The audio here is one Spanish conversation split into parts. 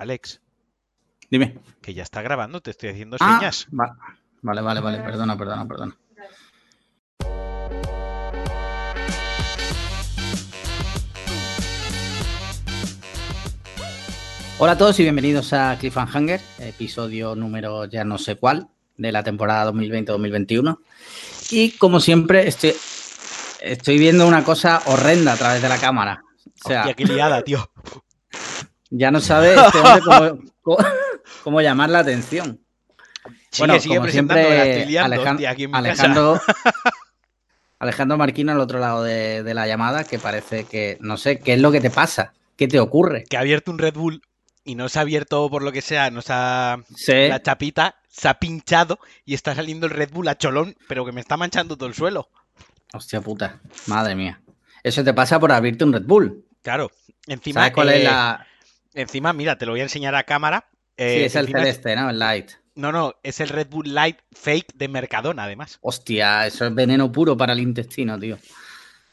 Alex, Dime. que ya está grabando, te estoy haciendo Ah, señas. va- Vale, vale, vale. Perdona, perdona, perdona. Hola a todos y bienvenidos a Cliffhanger, episodio número ya no sé cuál de la temporada 2020-2021. Y como siempre, estoy, estoy viendo una cosa horrenda a través de la cámara. O sea, Hostia, qué liada, tío. ya no sabe este hombre cómo, cómo- llamar la atención. Sigue, Bueno, sigue como siempre, estoy liando, Alejan- hostia, aquí en. Alejandro, Alejandro Marquino al otro lado de, de la llamada, que parece que, no sé, ¿qué es lo que te pasa? ¿Qué te ocurre? Que ha abierto un Red Bull y no se ha abierto por lo que sea, no se ha... Sí, La chapita se ha pinchado y está saliendo el Red Bull a cholón, pero que me está manchando todo el suelo. hostia puta, madre mía. Eso te pasa por abrirte un Red Bull. Claro, encima... ¿Sabes cuál eh, es la...? Encima, mira, te lo voy a enseñar a cámara. Sí, eh, es el celeste, ¿no? El light. No, no, es el Red Bull Light fake de Mercadona, además. Hostia, eso es veneno puro para el intestino, tío.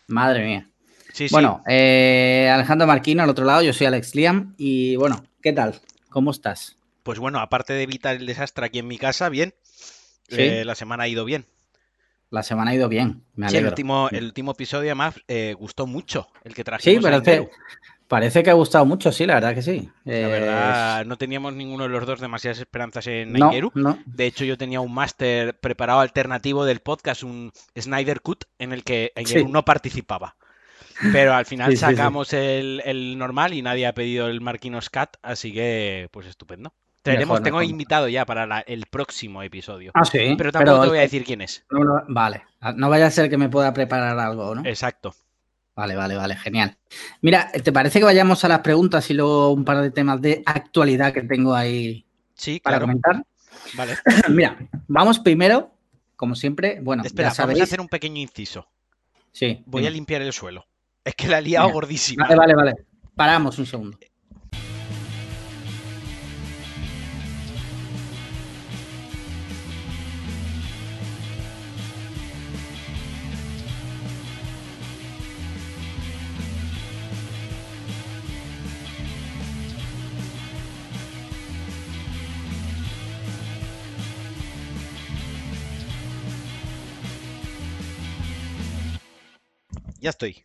Madre mía. Sí, sí. Bueno, eh, Alejandro Marquino al otro lado, yo soy Alex Liam y bueno, ¿qué tal? ¿Cómo estás? Pues bueno, aparte de evitar el desastre aquí en mi casa, bien. Sí. Eh, la semana ha ido bien. La semana ha ido bien, me Sí, el alegro. último, el último episodio además eh, gustó mucho, el que Sí, trajimos a parece, que ha gustado mucho, sí, la verdad que sí. La Eh, verdad, no teníamos ninguno de los dos demasiadas esperanzas en no, no. De hecho, yo tenía un máster preparado alternativo del podcast, un Snyder Cut, en el que Aingeru Sí. no participaba. Pero al final Sí, sí, sí. sacamos El, el normal y nadie ha pedido el Marquinos Cat, así que pues estupendo. Traeremos, Mejor, tengo mejor. invitado ya para la- el próximo episodio. Ah, sí. pero tampoco te voy a decir quién es. no, vale, no vaya a ser que me pueda preparar algo, ¿no? Exacto. Vale, vale, vale, genial. Mira, ¿te parece que vayamos a las preguntas y luego un par de temas de actualidad que tengo ahí Sí, para claro. comentar? Vale. Mira, vamos primero, como siempre, bueno, Espera, ya sabéis. vamos a hacer un pequeño inciso. Sí, Voy a limpiar el suelo. Es que la he liado gordísima. Vale, vale, vale. Paramos un segundo. Ya estoy.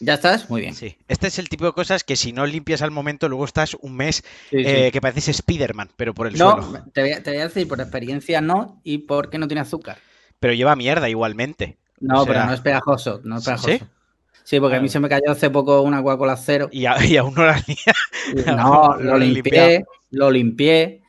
¿Ya estás? Muy bien. Sí. Este es el tipo de cosas que si no limpias al momento, luego estás un mes Sí, sí. eh, que pareces Spiderman, pero por el no, suelo. te a, te voy a decir por experiencia no y porque no tiene azúcar. Pero lleva mierda igualmente. No, O sea- pero no es pegajoso, no es ¿Sí? pegajoso. Sí, porque a mí se me cayó hace poco una Coca-Cola cero. Y, a- y aún no la lía. No, Lo limpié, lo limpié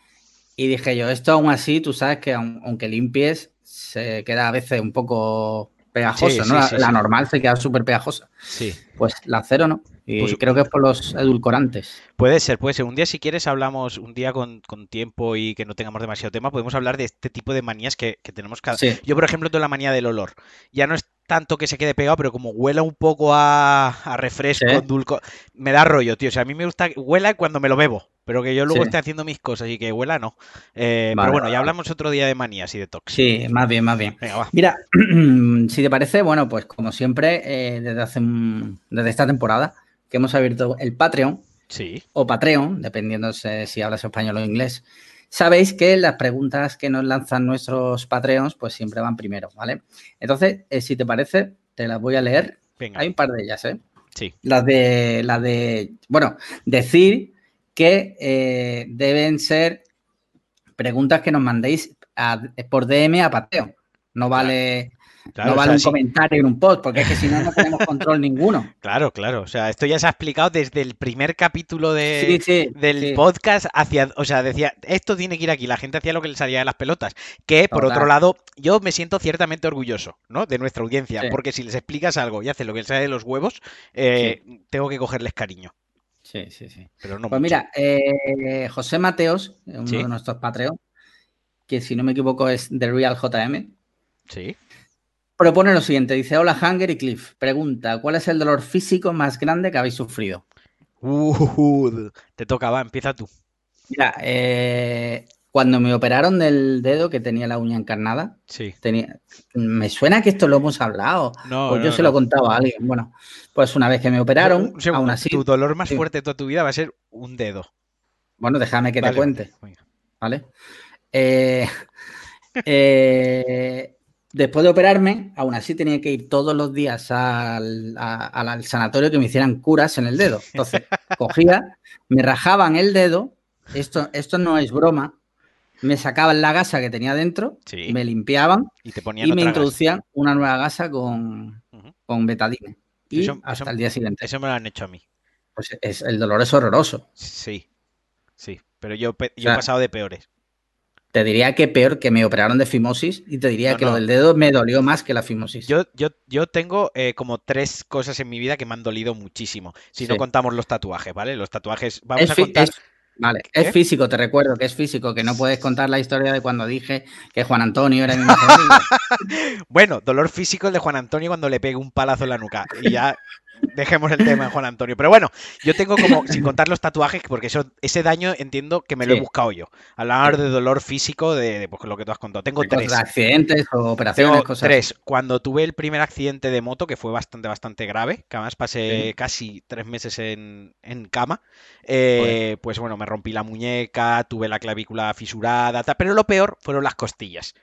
y dije yo, esto aún así, tú sabes que aun- aunque limpies, se queda a veces un poco pegajoso, Sí, ¿no? sí, la, normal se queda súper pegajosa. Sí. Pues la cero no. Y Pues- creo que es por los edulcorantes. Puede ser, puede ser. Un día, si quieres, hablamos, un día con, con tiempo y que no tengamos demasiado tema, podemos hablar de este tipo de manías que, que tenemos cada. Sí. Yo, por ejemplo, tengo la manía del olor. Ya no es tanto que se quede pegado, pero como huela un poco a, a refresco, Sí. dulco, me da rollo, tío. O sea, a mí me gusta que huela cuando me lo bebo, pero que yo luego Sí. esté haciendo mis cosas y que huela, no. Eh, Vale, pero bueno, vale, ya hablamos otro día de manías y de tox. Sí, más bien, más bien. Venga, va. Mira, si te parece, bueno, pues como siempre, eh, desde hace desde esta temporada que hemos abierto el Patreon Sí. o Patreon, dependiendo si si hablas español o inglés, sabéis que las preguntas que nos lanzan nuestros Patreons, pues siempre van primero, ¿vale? Entonces, eh, si te parece, te las voy a leer. Venga. Hay un par de ellas, ¿eh? Sí. Las de, las de, bueno, decir que eh, deben ser preguntas que nos mandéis a- por DM a Patreon. No vale, Claro, no o vale sea, un sí. comentario en un post, porque es que si no, no tenemos control ninguno. Claro, claro. O sea, esto ya se ha explicado desde el primer capítulo de, Sí, sí, del podcast hacia, o sea, decía, esto tiene que ir aquí, la gente hacía lo que le salía de las pelotas, que por Total. otro lado, yo me siento ciertamente orgulloso, ¿no? De nuestra audiencia, porque si les explicas algo y hacen lo que les sale de los huevos, eh, tengo que cogerles cariño, Sí, sí, sí. pero no Pues mucho. mira, eh, José Mateos, uno Sí. de nuestros Patreon, que si no me equivoco es The Real JM, Sí. propone lo siguiente. Dice, hola Hanger y Cliff. Pregunta, ¿cuál es el dolor físico más grande que habéis sufrido? Uh, te toca, va, empieza tú. Mira, eh, cuando me operaron del dedo que tenía la uña encarnada, Sí. tenía, me suena que esto lo hemos hablado. No, pues yo no, se lo contaba a alguien. Bueno, pues una vez que me operaron, aún así, tu dolor más sí. fuerte de toda tu vida va a ser un dedo. Bueno, déjame que te cuente. ¿vale? Eh, eh, después de operarme, aún así tenía que ir todos los días al, a- al- al sanatorio que me hicieran curas en el dedo. Entonces, cogía, me rajaban el dedo, esto, esto no es broma, me sacaban la gasa que tenía dentro, Sí. me limpiaban Y te ponían y me otra introducían una nueva gasa con, con betadine. Y Eso- hasta eso- el día siguiente. Eso me lo han hecho a mí. Pues es, el dolor es horroroso. Sí. Sí. Pero yo, sea, he pasado de peores. Te diría que peor que me operaron de fimosis y te diría No, que no. lo del dedo me dolió más que la fimosis. Yo, yo, yo tengo eh, como tres cosas en mi vida que me han dolido muchísimo. Si no contamos los tatuajes, ¿vale? Los tatuajes. Vamos es, a contar. es- vale, ¿Qué? es físico, te recuerdo que es físico, que no puedes contar la historia de cuando dije que Juan Antonio era mi mejor amigo. Bueno, dolor físico el de Juan Antonio cuando le pegue un palazo en la nuca. Y ya dejemos el tema Juan Antonio. Pero bueno, yo tengo como, sin contar los tatuajes, porque eso, ese daño entiendo que me lo he buscado yo. Hablar de dolor físico, de, de, pues, lo que tú has contado. Tengo tres. Accidentes o operaciones, Tengo cosas tres. Cuando tuve el primer accidente de moto, que fue bastante, bastante grave, que además pasé Sí. casi tres meses en, en cama, eh, pues bueno, me rompí la muñeca, tuve la clavícula fisurada, pero lo peor fueron las costillas.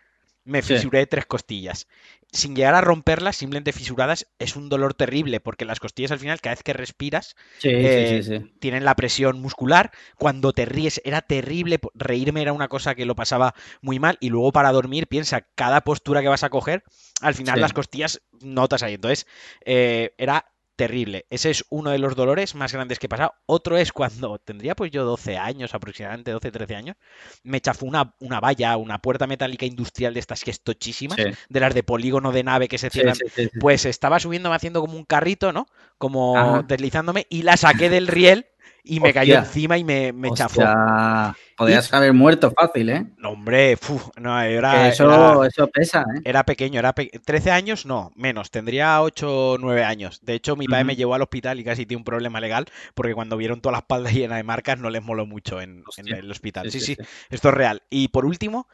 Me Sí. fisuré tres costillas. Sin llegar a romperlas, simplemente fisuradas, es un dolor terrible, porque las costillas al final, cada vez que respiras, Sí, eh, sí, sí, sí. tienen la presión muscular. Cuando te ríes era terrible. Reírme era una cosa que lo pasaba muy mal. Y luego para dormir, piensa, cada postura que vas a coger, al final las costillas notas ahí. Entonces, eh, era terrible. Ese es uno de los dolores más grandes que he pasado. Otro es cuando tendría pues yo 12 años aproximadamente, 12, 13 años, me chafó una, una valla, una puerta metálica industrial de estas que es tochísimas, Sí, de las de polígono de nave que se cierran sí, sí, sí. pues estaba subiéndome haciendo como un carrito, ¿no? Como Ajá. deslizándome y la saqué del riel y me cayó encima y me, me chafó. Podrías haber muerto fácil, ¿eh? No, hombre, fu, no, era, eso, era, eso pesa, ¿eh? era pequeño, era pe- 13 años, no, menos, tendría 8 o 9 años. De hecho, mi padre me llevó al hospital y casi tiene un problema legal porque cuando vieron toda la espalda llena de marcas no les moló mucho en, en el hospital. Sí, Sí, sí, sí, sí. esto es real. Y por último,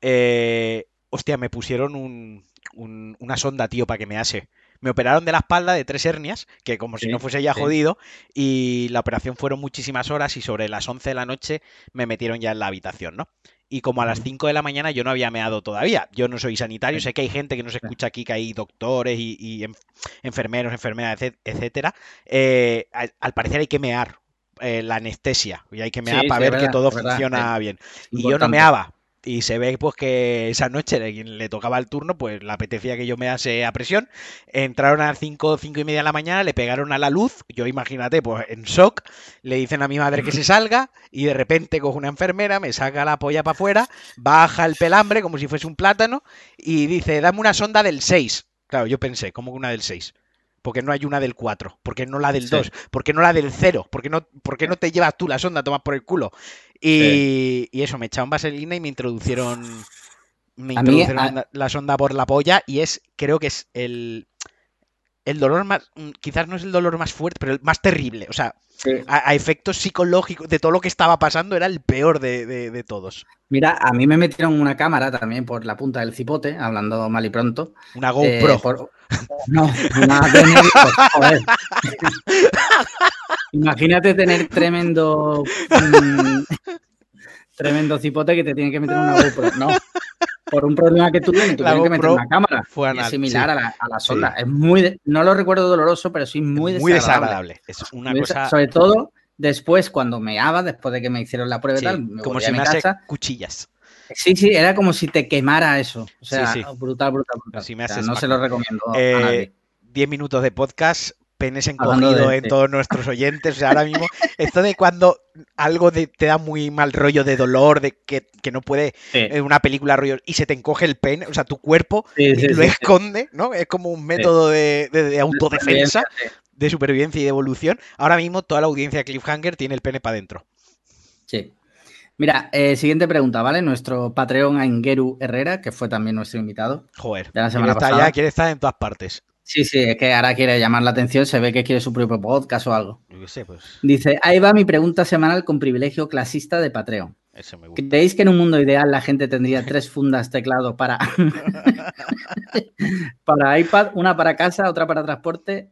eh, hostia, me pusieron un- un- una sonda, tío, para que me hace. Me operaron de la espalda de tres hernias, que como si no fuese ya sí. jodido, y la operación fueron muchísimas horas y sobre las 11 de la noche me metieron ya en la habitación, ¿no? Y como a las Ujú. 5 de la mañana yo no había meado todavía. Yo no soy sanitario, sé que hay gente que nos escucha aquí, que hay doctores y, y enf- enfermeros, enfermeras, etc- etcétera. Eh, al, al parecer hay que mear eh, la anestesia y hay que mear Sí, para sí, ver que todo verdad, funciona bien. Y yo no meaba. Y se ve pues que esa noche a quien le tocaba el turno, pues le apetecía que yo me hace a presión. Entraron a las 5, 5 y media de la mañana, le pegaron a la luz. Yo imagínate, pues en shock. Le dicen a mi madre que se salga. Y de repente coge una enfermera, me saca la polla para afuera, baja el pelambre como si fuese un plátano. Y dice, dame una sonda del 6. Claro, yo pensé, ¿cómo que una del 6? ¿Por qué no hay una del 4? ¿Por qué no la del Sí. 2? ¿Por qué no la del 0? ¿Por qué no, no te llevas tú la sonda, tomas por el culo? Y, y eso, me echaron vaselina y me introducieron, me A mí, la sonda por la polla y es, creo que es el, el dolor más, mm, quizás no es el dolor más fuerte, pero el más terrible. O sea, Sí. a, a efectos psicológicos de todo lo que estaba pasando era el peor de, de- de todos. Mira, a mí me metieron una cámara también por la punta del cipote, hablando mal y pronto. Una Eh, GoPro. por- No, una joder. Imagínate tener tremendo mm, tremendo cipote que te tiene que meter una GoPro. No, por un problema que La tuvieron que meter una cámara. fue anal, es similar sí. a la, a la sonda. Es muy, no lo recuerdo doloroso, pero sí muy muy desagradable. desagradable. Es una Muy cosa Sobre todo después, cuando meaba, después de que me hicieron la prueba y sí, tal, me como si a mi me hace casa. cuchillas. Sí, sí, era como si te quemara eso. O sea, brutal, brutal, brutal. Si me O sea, haces no se lo recomiendo Eh, a nadie. 10 minutos de podcast, penes encogido en sí. todos nuestros oyentes. O sea, ahora mismo, esto de cuando algo de- te da muy mal rollo de dolor, de que, que no puede Sí, en una película rollo y se te encoge el pene, o sea, tu cuerpo sí, sí, lo esconde, ¿no? Es como un método de, de- de autodefensa, de supervivencia y de evolución. Ahora mismo toda la audiencia de Cliffhanger tiene el pene para adentro. Sí. Mira, eh, siguiente pregunta, ¿vale? Nuestro Patreon Aingeru Herrera, que fue también nuestro invitado. Joder, De la quiere semana estar quiere estar en todas partes. Sí, sí, es que ahora quiere llamar la atención, se ve que quiere su propio podcast o algo. Yo qué sé, pues Dice, ahí va mi pregunta semanal con privilegio clasista de Patreon. eso me gusta. ¿Creéis que en un mundo ideal la gente tendría tres fundas teclado para, para iPad, una para casa, otra para transporte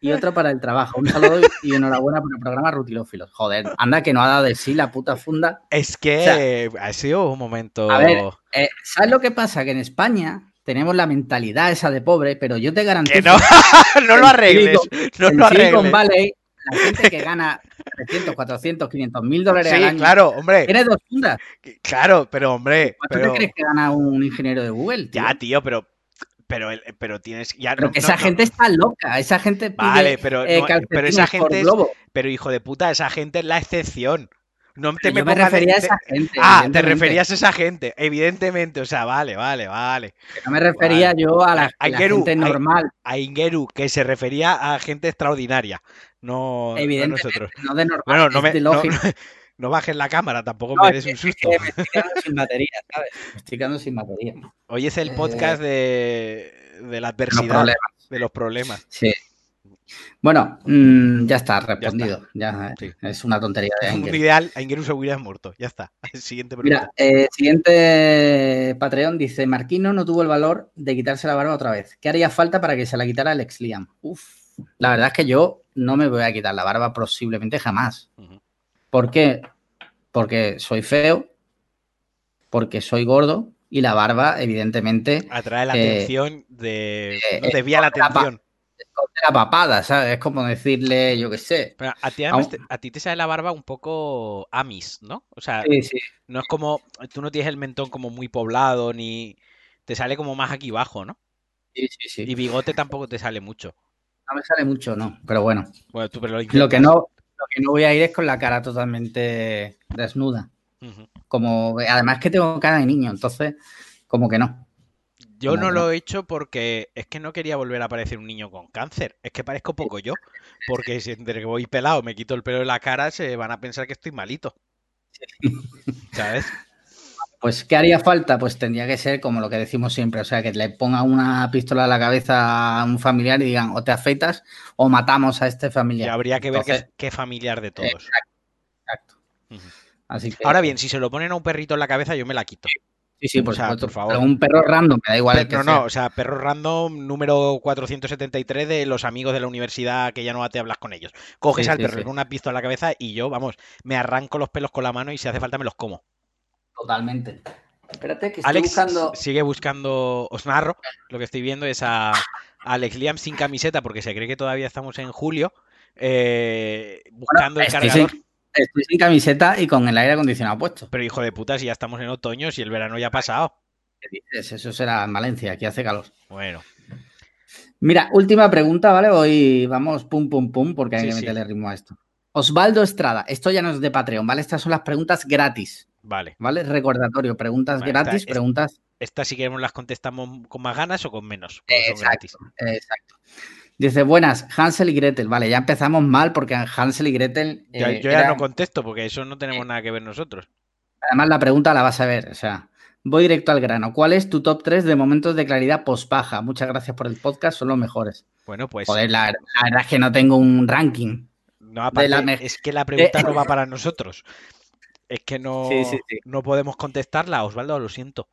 y otro para el trabajo. Un saludo y enhorabuena por el programa Rutilófilos. Joder, anda que no ha dado de sí la puta funda. Es que ha sido un momento. A ver, eh, ¿sabes lo que pasa? Que en España tenemos la mentalidad esa de pobre, pero yo te garantizo. Que no, no lo arregles. no lo arregles. Valley, la gente que gana 300, 400, 500 mil dólares sí, al año. claro, hombre. Tiene dos fundas. Claro, pero hombre. ¿Cuánto pero... te crees que gana un ingeniero de Google? Tío? Ya, tío, pero pero, pero tienes ya pero no, que esa no, gente no. está loca esa gente pide, vale pero eh, pero esa gente es, pero hijo de puta esa gente es la excepción no te me, yo me refería a esa gente ah te referías a esa gente evidentemente o sea vale vale vale no me refería vale. yo a la, a, la gente normal a, a, Ingeru que se refería a gente extraordinaria no, evidentemente no nosotros no de normal bueno no me de no, no bajes la cámara, tampoco no, me des es un susto. Que me estoy quedando sin batería, ¿sabes? Me estoy quedando sin batería. Hoy es el podcast eh, de, de, la adversidad, de los problemas. Sí. Bueno, mmm, ya está respondido. Ya, está. ya sí. es una tontería de Un ideal, Aingeru seguridad muerto. Ya está. Siguiente Mira, pregunta. eh, siguiente Patreon dice: Marquino no tuvo el valor de quitarse la barba otra vez. ¿Qué haría falta para que se la quitara Alex Liam? Uf. La verdad es que yo no me voy a quitar la barba posiblemente jamás. Uh -huh. ¿Por qué? Porque soy feo, porque soy gordo y la barba, evidentemente. Atrae la eh, atención de. Eh, no desvía la atención. La, la papada, ¿sabes? Es como decirle, yo qué sé. Pero a, ti además, te, a ti te sale la barba un poco amis, ¿no? O sea, sí, sí. no es como. Tú no tienes el mentón como muy poblado, ni. Te sale como más aquí abajo, ¿no? Sí, sí, sí. Y bigote tampoco te sale mucho. No me sale mucho, no. Pero bueno. Bueno, tú pero lo, lo que no lo que no voy a ir es con la cara totalmente desnuda. Uh -huh. Como, además que tengo cara de niño, entonces, como que no. Yo no lo he hecho porque es que no quería volver a parecer un niño con cáncer. Es que parezco poco yo. Porque si entre que voy pelado me quito el pelo de la cara, se van a pensar que estoy malito. ¿Sabes? Pues, ¿qué haría falta? Pues tendría que ser como lo que decimos siempre, o sea, que le ponga una pistola a la cabeza a un familiar y digan, o te afeitas o matamos a este familiar. Y habría que ver Entonces, qué, qué, familiar de todos. Exacto. exacto. Uh -huh. Así que, Ahora bien, si se lo ponen a un perrito en la cabeza, yo me la quito. Sí, sí, por, o sea, supuesto. por favor. Pero un perro random, me da igual. Pero, que no, sea. no, o sea, perro random número 473 de los amigos de la universidad que ya no te hablas con ellos. Coges Sí, al sí, perro sí. con una pistola en la cabeza y yo, vamos, me arranco los pelos con la mano y si hace falta me los como. Totalmente. Espérate, que estoy Alex buscando. sigue buscando, os narro, lo que estoy viendo es a, Alex Liam sin camiseta porque se cree que todavía estamos en julio, eh, buscando el estoy cargador. sin, estoy sin camiseta y con el aire acondicionado puesto. Pero hijo de puta, si ya estamos en otoño, si el verano ya ha pasado. ¿Qué dices? Eso será en Valencia, aquí hace calor. Bueno, Mira, última pregunta, ¿vale? Hoy vamos pum pum pum porque hay Sí, que sí. meterle ritmo a esto. Osvaldo Estrada, esto ya no es de Patreon, ¿vale? Estas son las preguntas gratis, vale. ¿vale? Recordatorio, preguntas Vale, gratis, esta- preguntas. Estas si queremos las contestamos con más ganas o con menos. Exacto, exacto. Dice, buenas, Hansel y Gretel. Vale, ya empezamos mal porque Hansel y Gretel. Ya- eh, yo ya eran- no contesto porque eso no tenemos nada que ver nosotros. Además, la pregunta la vas a ver. O sea, voy directo al grano. ¿Cuál es tu top 3 de momentos de claridad pospaja? Muchas gracias por el podcast, son los mejores. Bueno, pues Joder, la, la verdad es que no tengo un ranking. no, aparte, la me- es que la pregunta no va para nosotros. Es que no, Sí, sí, sí. no podemos contestarla, Osvaldo, lo siento.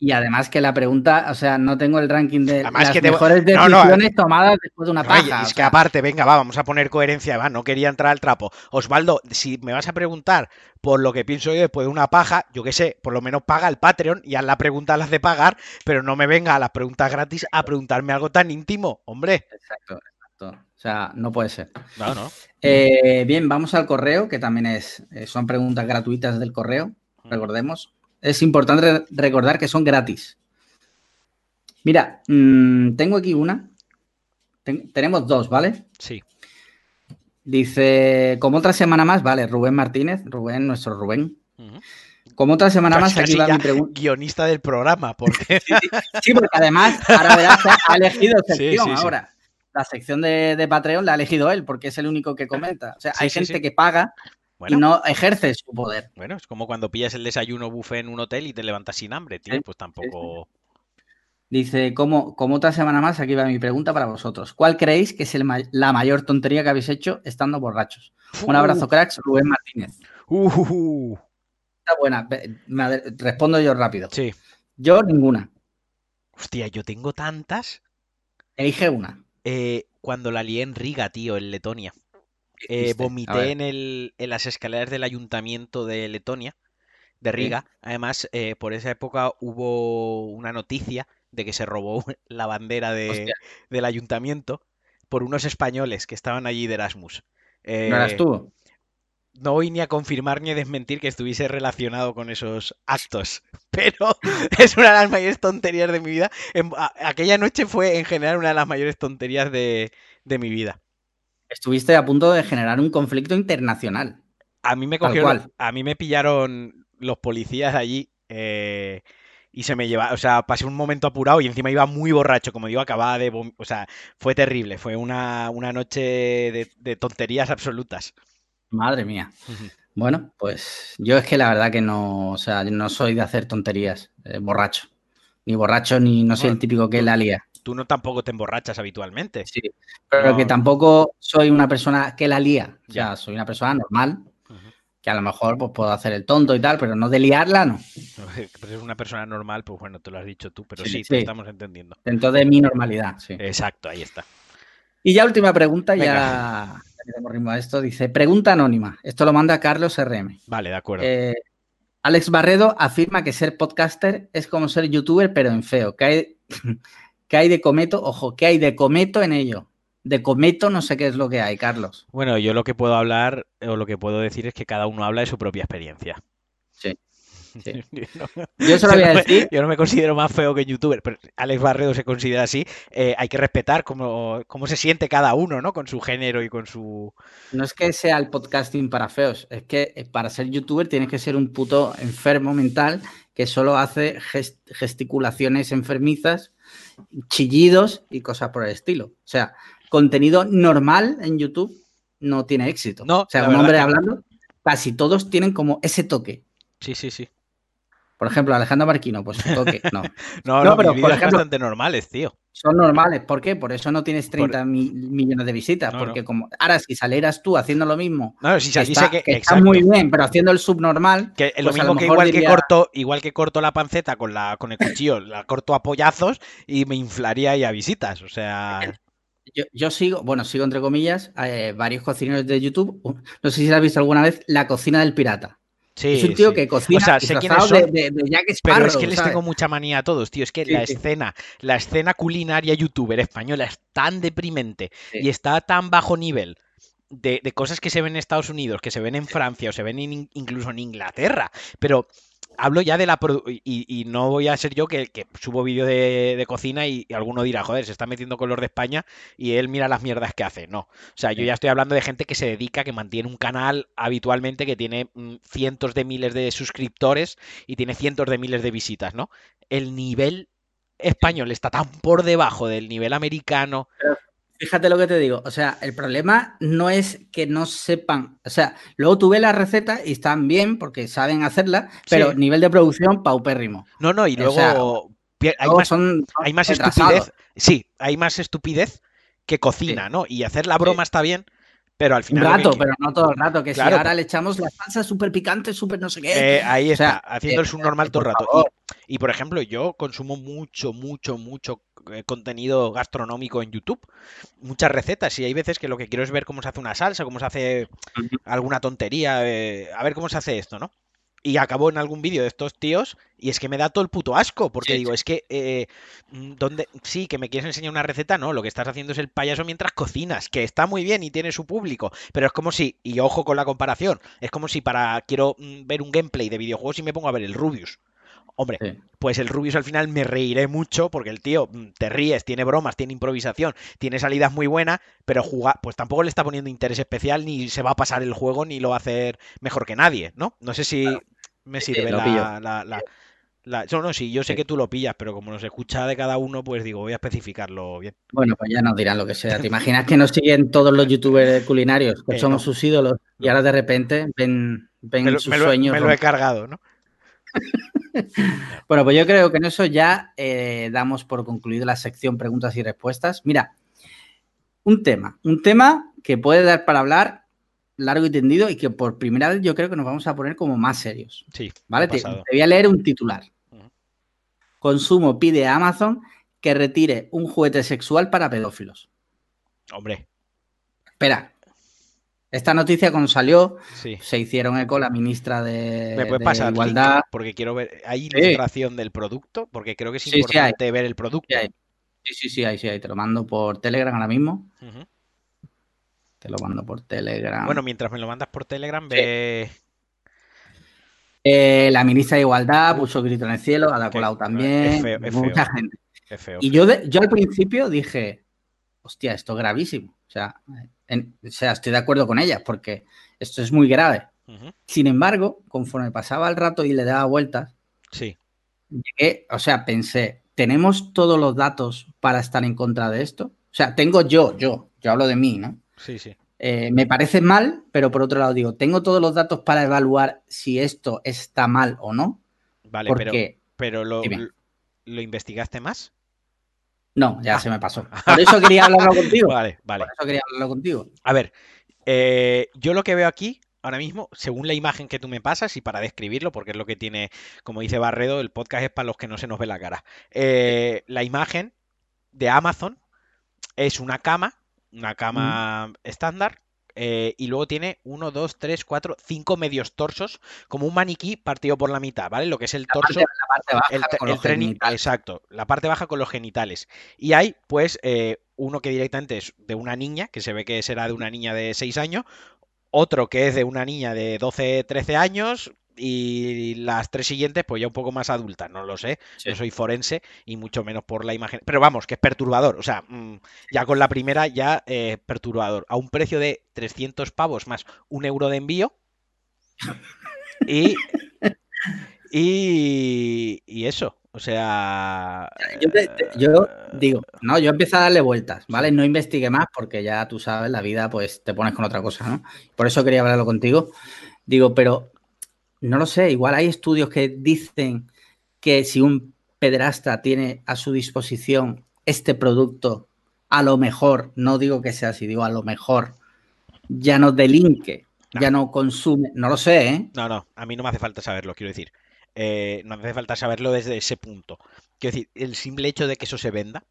Y además que la pregunta, o sea, no tengo el ranking de Además las que te- mejores no, no, decisiones tomadas después de una No, paja. es que sea, aparte, venga, va, vamos a poner coherencia, va, no quería entrar al trapo. Osvaldo, si me vas a preguntar por lo que pienso yo después de una paja, yo qué sé, por lo menos paga el Patreon y haz la pregunta las de pagar, pero no me venga a las preguntas gratis a preguntarme algo tan íntimo, hombre. Exacto, exacto. O sea, no puede ser. No, no. Eh, bien, vamos al correo, que también es, eh, son preguntas gratuitas del correo, recordemos. Es importante re- recordar que son gratis. Mira, mm, tengo aquí una. Ten- tenemos dos, ¿vale? Sí. Dice, como otra semana más, vale, Rubén Martínez, Rubén, nuestro Rubén. Como otra semana más, aquí va mi pregunta. guionista del programa, porque Sí, porque además, ahora verás, ha elegido Sí, sección sí, sí. ahora. La sección de, de Patreon la ha elegido él, porque es el único que comenta. O sea, Sí, hay sí, gente sí. que paga bueno, y no ejerce su poder. bueno, es como cuando pillas el desayuno buffet en un hotel y te levantas sin hambre, tío, Sí, pues tampoco. Dice, como, como otra semana más, aquí va mi pregunta para vosotros. ¿Cuál creéis que es el la mayor tontería que habéis hecho estando borrachos? Un abrazo, cracks, Rubén Martínez. Uh. Está buena. me respondo yo rápido. Sí. Yo ninguna. Hostia, yo tengo tantas. Elige una. Eh, cuando la lié en Riga, tío, en Letonia. ¿Qué Eh, vomité en, el, en las escaleras del ayuntamiento de Letonia, de Riga. Además, eh, por esa época hubo una noticia de que se robó la bandera de- del ayuntamiento por unos españoles que estaban allí de Erasmus. ¿No eras Eh, tú? no voy ni a confirmar ni a desmentir que estuviese relacionado con esos actos, pero es una de las mayores tonterías de mi vida. En- a- aquella noche fue en general una de las mayores tonterías de, de mi vida. Estuviste a punto de generar un conflicto internacional. A mí me cogieron, a mí me pillaron los policías allí eh, y se me lleva, o sea, pasé un momento apurado y encima iba muy borracho, como digo, acababa de, o sea, fue terrible, fue una, una noche de, de tonterías absolutas. Madre mía. Bueno, pues yo es que la verdad que no, o sea, no soy de hacer tonterías, eh, borracho. Ni borracho, ni no soy el típico que tú- la lía. Tú no tampoco te emborrachas habitualmente. Sí, pero No. que tampoco soy una persona que la lía. O sea, Ya. soy una persona normal, que a lo mejor pues, puedo hacer el tonto y tal, pero no de liarla, no. Pero es una persona normal, pues bueno, te lo has dicho tú, pero Sí, sí, te estamos entendiendo. Dentro de mi normalidad, sí. Exacto, ahí está. Y ya última pregunta, Venga. ya damos ritmo a esto. Dice, pregunta anónima. Esto lo manda Carlos RM. Vale, de acuerdo. Eh, Alex Barredo afirma que ser podcaster es como ser youtuber, pero en feo. ¿Qué hay, qué hay de cometo? Ojo, ¿qué hay de cometo en ello? De cometo no sé qué es lo que hay, Carlos. Bueno, yo lo que puedo hablar o lo que puedo decir es que cada uno habla de su propia experiencia. Sí. sí. Yo no- Yo solo voy a no me- decir, yo no me considero más feo que youtuber, pero Alex Barredo se considera así. Eh, hay que respetar cómo, cómo se siente cada uno, ¿no? Con su género y con su... no es que sea el podcasting para feos, es que eh, para ser youtuber tienes que ser un puto enfermo mental que solo hace gest- gesticulaciones enfermizas, chillidos y cosas por el estilo. O sea, contenido normal en YouTube no tiene éxito. No, o sea, un hombre hablando, casi todos tienen como ese toque. Sí, sí, sí. Por ejemplo, Alejandro Marquino, pues su toque, no. No, No, pero, por ejemplo- bastante normales, tío. Son normales. ¿Por qué? Por eso no tienes 30 mi- millones de visitas. No, porque no. como ahora si salieras tú haciendo lo mismo, No, sí, que está, que... que está muy bien, pero haciendo el subnormal, Que lo pues lo mismo que igual que corto, igual que corto la panceta con la con el cuchillo, la corto a pollazos y me inflaría ahí a visitas. O sea, Yo, yo sigo, bueno, sigo entre comillas, eh, varios cocineros de YouTube. No sé si has visto alguna vez La Cocina del Pirata. Sí, es un tío sí. que cocina O sea, sé quiénes de, son, de- de Jack Pero es que les tengo mucha manía a todos, tío. Es que Sí, la sí. escena, la escena culinaria youtuber española es tan deprimente y está a tan bajo nivel de, de cosas que se ven en Estados Unidos, que se ven en Francia o se ven en in- incluso en Inglaterra. Pero hablo ya de la y, y no voy a ser yo que, que subo vídeo de, de cocina y, y alguno dirá, joder, se está metiendo con los de España y él mira las mierdas que hace. No. O sea, yo ya estoy hablando de gente que se dedica, que mantiene un canal habitualmente, que tiene mm, cientos de miles de suscriptores y tiene cientos de miles de visitas, ¿no? El nivel español está tan por debajo del nivel americano. Fíjate lo que te digo. O sea, el problema no es que no sepan. O sea, luego tú ves las recetas y están bien porque saben hacerlas, pero Sí. nivel de producción paupérrimo. No, no, y O luego sea, hay Luego más, son, son hay más estupidez. Sí, hay más estupidez que cocina, ¿no? Y hacer la broma está bien, pero al Un final. que rato, pero no todo el rato. Que Claro, si ahora le echamos la salsa súper picante, súper no sé qué. Eh, ahí O sea, está, haciendo el subnormal eh, todo el rato. Y, y, por ejemplo, yo consumo mucho, mucho, mucho eh, contenido gastronómico en YouTube. Muchas recetas. Y hay veces que lo que quiero es ver cómo se hace una salsa, cómo se hace alguna tontería. eh, a ver cómo se hace esto, ¿no? Y acabo en algún vídeo de estos tíos y es que me da todo el puto asco, porque Sí, digo, es que, eh, mm, ¿dónde? Sí, que me quieres enseñar una receta, no, lo que estás haciendo es el payaso mientras cocinas, que está muy bien y tiene su público, pero es como si, y ojo con la comparación, es como si para, quiero mm, ver un gameplay de videojuegos y me pongo a ver el Rubius. Hombre, Sí. pues el Rubius al final me reiré mucho porque el tío mm, te ríes, tiene bromas, tiene improvisación, tiene salidas muy buenas, pero jugar, pues tampoco le está poniendo interés especial, ni se va a pasar el juego, ni lo va a hacer mejor que nadie, ¿no? No sé si me sirve la, la, la- la- No, no, sí, yo sé Sí. que tú lo pillas, pero como nos escucha de cada uno, pues digo, voy a especificarlo bien. Bueno, pues ya nos dirán lo que sea. ¿Te imaginas que nos siguen todos los youtubers culinarios, que Eh, somos no. sus ídolos, y ahora de repente ven, ven Me lo, sus me lo- sueños? me lo he cargado, ¿no? Bueno, pues yo creo que en eso ya eh, damos por concluido la sección preguntas y respuestas. Mira, un tema, un tema que puede dar para hablar largo y tendido y que por primera vez yo creo que nos vamos a poner como más serios. Sí, ¿Vale? Te, voy a leer un titular. Consumo pide a Amazon que retire un juguete sexual para pedófilos. Hombre. Espera. Esta noticia cuando salió, Sí. se hicieron eco la ministra de, ¿Me puedes de pasar? link? Igualdad. Porque quiero ver. ¿Hay ilustración del producto? Porque creo que es Sí, sí, importante ver el producto. Sí. Sí, sí, sí, ahí sí, ahí te lo mando por Telegram ahora mismo. Te lo mando por Telegram. Bueno, mientras me lo mandas por Telegram, Sí. ve. Eh, la ministra de Igualdad puso grito en el cielo, Ada Colau es también, feo, es mucha feo. gente. Es feo. Y yo, de- yo al principio dije, hostia, esto es gravísimo. O sea, en- o sea, estoy de acuerdo con ella porque esto es muy grave. Sin embargo, conforme pasaba el rato y le daba vueltas, Sí. llegué, o sea, pensé, ¿tenemos todos los datos para estar en contra de esto? O sea, tengo yo, yo, yo hablo de mí, ¿no? Sí, sí. Eh, me parece mal, pero por otro lado digo, ¿tengo todos los datos para evaluar si esto está mal o no? Vale, pero, Porque, pero lo. ¿lo investigaste más? No, ya Ah. se me pasó. Por eso quería hablarlo contigo. Vale, vale. Por eso quería hablarlo contigo. A ver, eh, yo lo que veo aquí ahora mismo, según la imagen que tú me pasas, y para describirlo, porque es lo que tiene, como dice Barredo, el podcast es para los que no se nos ve la cara. Eh, la imagen de Amazon es una cama, una cama estándar, eh, y luego tiene uno, dos, tres, cuatro, cinco medios torsos, como un maniquí partido por la mitad, ¿vale? Lo que es el La torso. parte, la parte baja El, con el los genitales. exacto, la parte baja con los genitales. Y hay, pues, eh, uno que directamente es de una niña, que se ve que será de una niña de 6 años, otro que es de una niña de 12, 13 años, y las tres siguientes, pues ya un poco más adultas, no lo sé, Sí. no soy forense, y mucho menos por la imagen. Pero vamos, que es perturbador, o sea, mm, ya con la primera ya eh, perturbador, a un precio de 300 pavos más un euro de envío. Y, y, y eso, o sea... Yo, te- te- yo digo, no, yo empecé a darle vueltas, ¿vale? No investigué más porque ya tú sabes, la vida, pues te pones con otra cosa, ¿no? Por eso quería hablarlo contigo. Digo, pero no lo sé, igual hay estudios que dicen que si un pederasta tiene a su disposición este producto, a lo mejor, no digo que sea así, digo a lo mejor, ya no delinque, ya no consume, no lo sé, ¿eh? No, no, a mí no me hace falta saberlo, quiero decir. Eh, no me hace falta saberlo desde ese punto. Quiero decir, el simple hecho de que eso se venda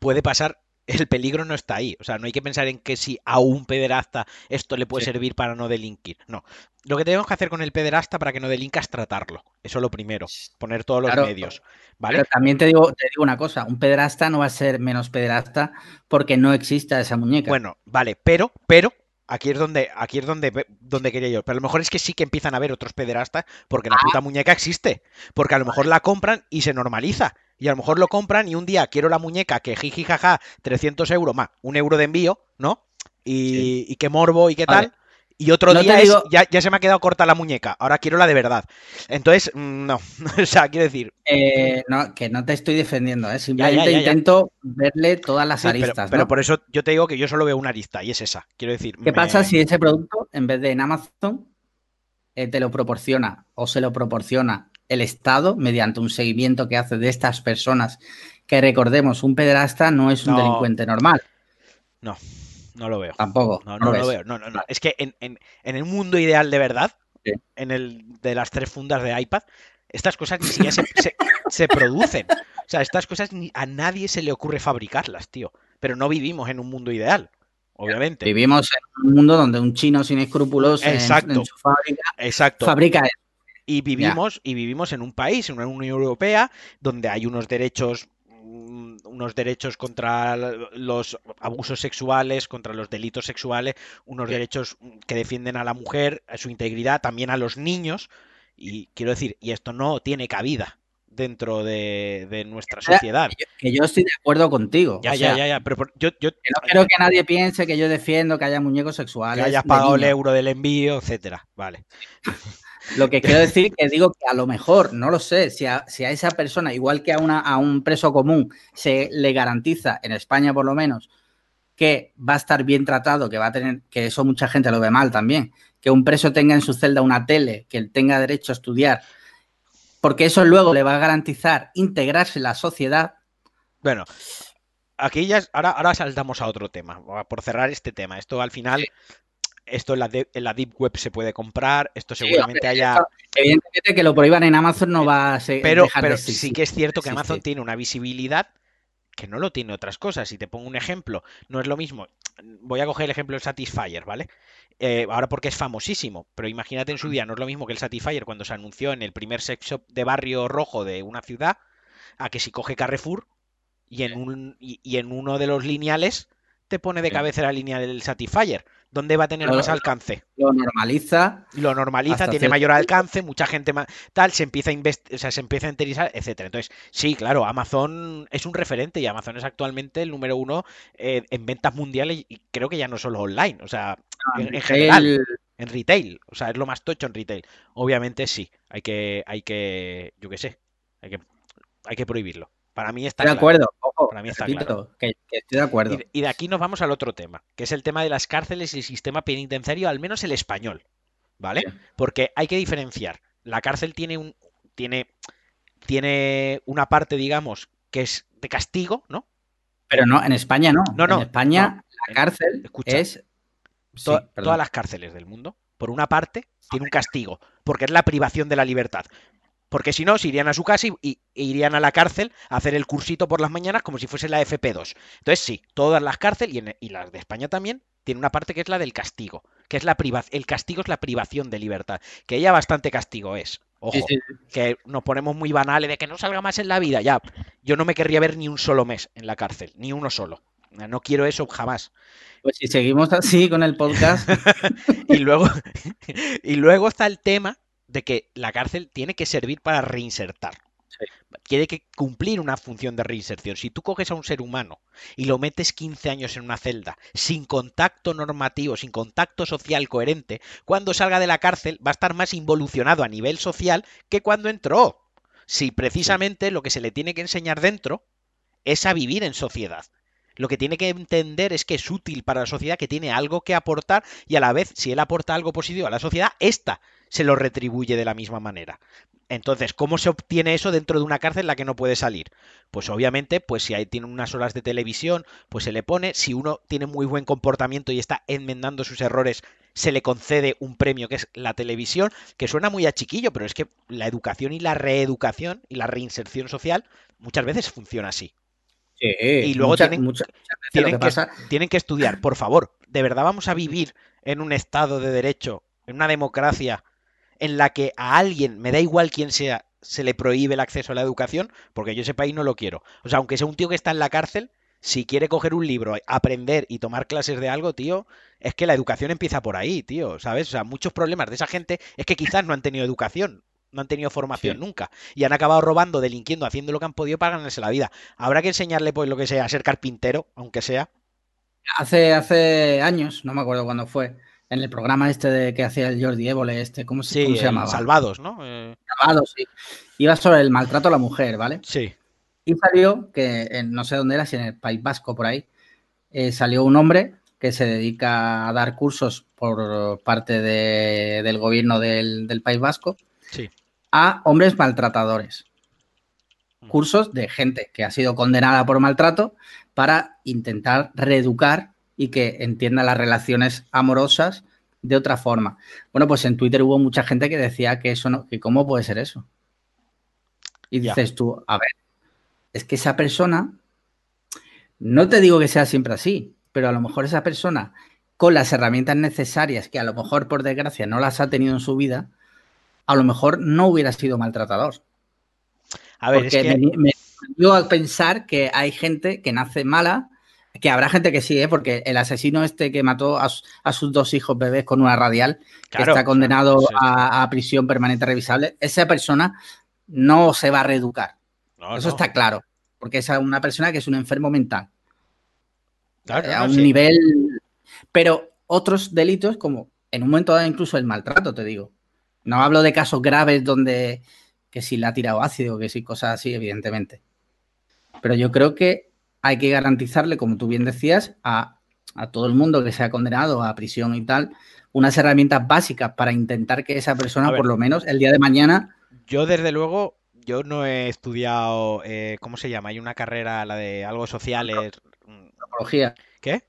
puede pasar, el peligro no está ahí. O sea, no hay que pensar en que si a un pederasta esto le puede Sí. servir para no delinquir. No. Lo que tenemos que hacer con el pederasta para que no delinca es tratarlo. Eso es lo primero. Poner todos los Claro. medios. ¿Vale? Pero también te digo, te digo una cosa, un pederasta no va a ser menos pederasta porque no exista esa muñeca. Bueno, vale, pero, pero, aquí es donde, aquí es donde, donde quería yo. Pero a lo mejor es que sí que empiezan a haber otros pederastas porque la Ah. puta muñeca existe. Porque a lo mejor la compran y se normaliza. Y a lo mejor lo compran y un día quiero la muñeca que jiji jaja, 300 euros más, un euro de envío, ¿no? Y, y qué morbo y qué Vale. tal. Y otro No día es, digo- ya, ya se me ha quedado corta la muñeca, ahora quiero la de verdad. Entonces, mm, no. o sea, quiero decir, Eh, no, que no te estoy defendiendo, ¿eh? simplemente ya, ya. intento verle todas las sí, aristas. pero ¿no? por eso yo te digo que yo solo veo una arista y es esa. Quiero decir, ¿Qué me- pasa si ese producto, en vez de en Amazon, eh, te lo proporciona o se lo proporciona el Estado mediante un seguimiento que hace de estas personas? Que recordemos, un pederasta no es un No. delincuente normal, No, no lo veo. tampoco. No, ¿no lo veo. No, no, no. Es que en, en- en el mundo ideal de verdad, Sí. en el de las tres fundas de iPad, estas cosas ni siquiera se, se- se producen. O sea, estas cosas ni a nadie se le ocurre fabricarlas, tío. Pero no vivimos en un mundo ideal, obviamente. Vivimos en un mundo donde un chino sin escrupulos en- Exacto. en su fábrica Exacto. fabrica. Y vivimos, y vivimos en un país, en una Unión Europea, donde hay unos derechos, unos derechos contra los abusos sexuales, contra los delitos sexuales, unos derechos que defienden a la mujer, a su integridad, también a los niños. Y quiero decir, y esto no tiene cabida dentro de, de nuestra sociedad. Que yo- Que yo estoy de acuerdo contigo. Ya, o ya, sea, ya, ya. Pero por- yo, yo que no quiero que nadie piense que yo defiendo que haya muñecos que sexuales. hayas de pagado el euro del envío, etcétera. Vale. Lo que quiero decir que digo que a lo mejor, no lo sé, si a, si a esa persona, igual que a, una, a un preso común, se le garantiza, en España por lo menos, que va a estar bien tratado, que va a tener, que eso mucha gente lo ve mal también, que un preso tenga en su celda una tele, que él tenga derecho a estudiar, porque eso luego le va a garantizar integrarse en la sociedad. Bueno, aquí ya, es- ahora, ahora saltamos a otro tema, por cerrar este tema. Esto al final, esto en la, de- en la Deep Web se puede comprar, esto seguramente haya... Evidentemente que lo prohíban en Amazon no va a se- Pero, dejar pero de existir. sí que es cierto que. Amazon tiene una visibilidad que no lo tiene otras cosas. Si te pongo un ejemplo, no es lo mismo. Voy a coger el ejemplo del Satisfyer, ¿vale? Eh, ahora porque es famosísimo, pero imagínate en su día, no es lo mismo que el Satisfyer cuando se anunció en el primer sex shop de barrio rojo de una ciudad, a que si coge Carrefour y en, un, y en uno de los lineales te pone de cabeza la línea del Satisfyer. ¿Dónde va a tener más alcance? Lo normaliza. Lo normaliza, tiene mayor alcance, mucha gente más tal, se empieza a o sea, se empieza a interesar, etcétera. Entonces, sí, claro, Amazon es un referente y Amazon es actualmente el número uno eh, en ventas mundiales y creo que ya no solo online, o sea, ah, en, general, en retail, o sea, es lo más tocho en retail. Obviamente sí, hay que, hay que, yo qué sé, hay que, hay que prohibirlo. Para mí está estoy de acuerdo, Para mí está claro. que, estoy de acuerdo. Y, de aquí nos vamos al otro tema, que es el tema de las cárceles y el sistema penitenciario, al menos el español. ¿Vale? Porque hay que diferenciar. La cárcel tiene un. tiene. tiene una parte, digamos, que es de castigo, ¿no? Pero no, en España no. No, no. En España la cárcel es. todas las cárceles del mundo, por una parte, tiene un castigo, porque es la privación de la libertad. Porque si no, se irían a su casa y, irían a la cárcel a hacer el cursito por las mañanas como si fuese la FP2. Entonces sí, todas las cárceles y, las de España también tienen una parte que es la del castigo, que es la privación. El castigo es la privación de libertad, que ella bastante castigo es. Ojo, que nos ponemos muy banales de que no salga más en la vida. Ya, yo no me querría ver ni un solo mes en la cárcel, ni uno solo. No quiero eso jamás. Pues si seguimos así con el podcast. y luego y luego está el tema de que la cárcel tiene que servir para reinsertar. Tiene que cumplir una función de reinserción. Si tú coges a un ser humano y lo metes 15 años en una celda, sin contacto normativo, sin contacto social coherente, cuando salga de la cárcel va a estar más involucionado a nivel social que cuando entró. Si precisamente lo que se le tiene que enseñar dentro es a vivir en sociedad. Lo que tiene que entender es que es útil para la sociedad, que tiene algo que aportar y a la vez, si él aporta algo positivo a la sociedad, esta se lo retribuye de la misma manera. Entonces, ¿cómo se obtiene eso dentro de una cárcel en la que no puede salir? Pues obviamente, pues si ahí tiene unas horas de televisión, pues se le pone, si uno tiene muy buen comportamiento y está enmendando sus errores, se le concede un premio que es la televisión, que suena muy a chiquillo, pero es que la educación y la reeducación y la reinserción social muchas veces funciona así. Y luego tienen, tienen que estudiar, por favor, ¿de verdad vamos a vivir en un estado de derecho, en una democracia en la que a alguien, me da igual quién sea, se le prohíbe el acceso a la educación, porque yo ese país no lo quiero. O sea, aunque sea un tío que está en la cárcel, si quiere coger un libro, aprender y tomar clases de algo, tío, es que la educación empieza por ahí, tío, ¿sabes? O sea, muchos problemas de esa gente es que quizás no han tenido educación, no han tenido formación nunca y han acabado robando, delinquiendo, haciendo lo que han podido para ganarse la vida. Habrá que enseñarle, pues, lo que sea, a ser carpintero, aunque sea. Hace, hace años, no me acuerdo cuándo fue, en el programa este de que hacía el Jordi Évole, este, ¿cómo, se, llamaba? Salvados, ¿no? Eh, Salvados, sí. Iba sobre el maltrato a la mujer, ¿vale? Sí. Y salió que, no sé dónde era, si en el País Vasco por ahí, eh, salió un hombre que se dedica a dar cursos por parte del gobierno del, País Vasco a hombres maltratadores. Cursos de gente que ha sido condenada por maltrato para intentar reeducar y que entienda las relaciones amorosas de otra forma. Bueno, pues en Twitter hubo mucha gente que decía que eso no, que cómo puede ser eso. Y dices tú, a ver, es que esa persona, no te digo que sea siempre así, pero a lo mejor esa persona con las herramientas necesarias, que a lo mejor por desgracia no las ha tenido en su vida, a lo mejor no hubiera sido maltratador. A ver, Porque es que... me, me, a pensar que hay gente que nace mala que habrá gente que sí, ¿eh? porque el asesino este que mató a, sus dos hijos bebés con una radial, que está condenado a, prisión permanente revisable, esa persona no se va a reeducar. Eso está claro, porque es una persona que es un enfermo mental. Eh, a un nivel... Pero otros delitos, como en un momento dado incluso el maltrato, te digo. No hablo de casos graves donde que si le ha tirado ácido, que si cosas así, evidentemente. Pero yo creo que hay que garantizarle, como tú bien decías, a, todo el mundo que sea condenado a prisión y tal, unas herramientas básicas para intentar que esa persona, por lo menos el día de mañana. Yo, desde luego, yo no he estudiado, eh, ¿cómo se llama? Hay una carrera, la de algo sociales. Antropología. ¿Qué?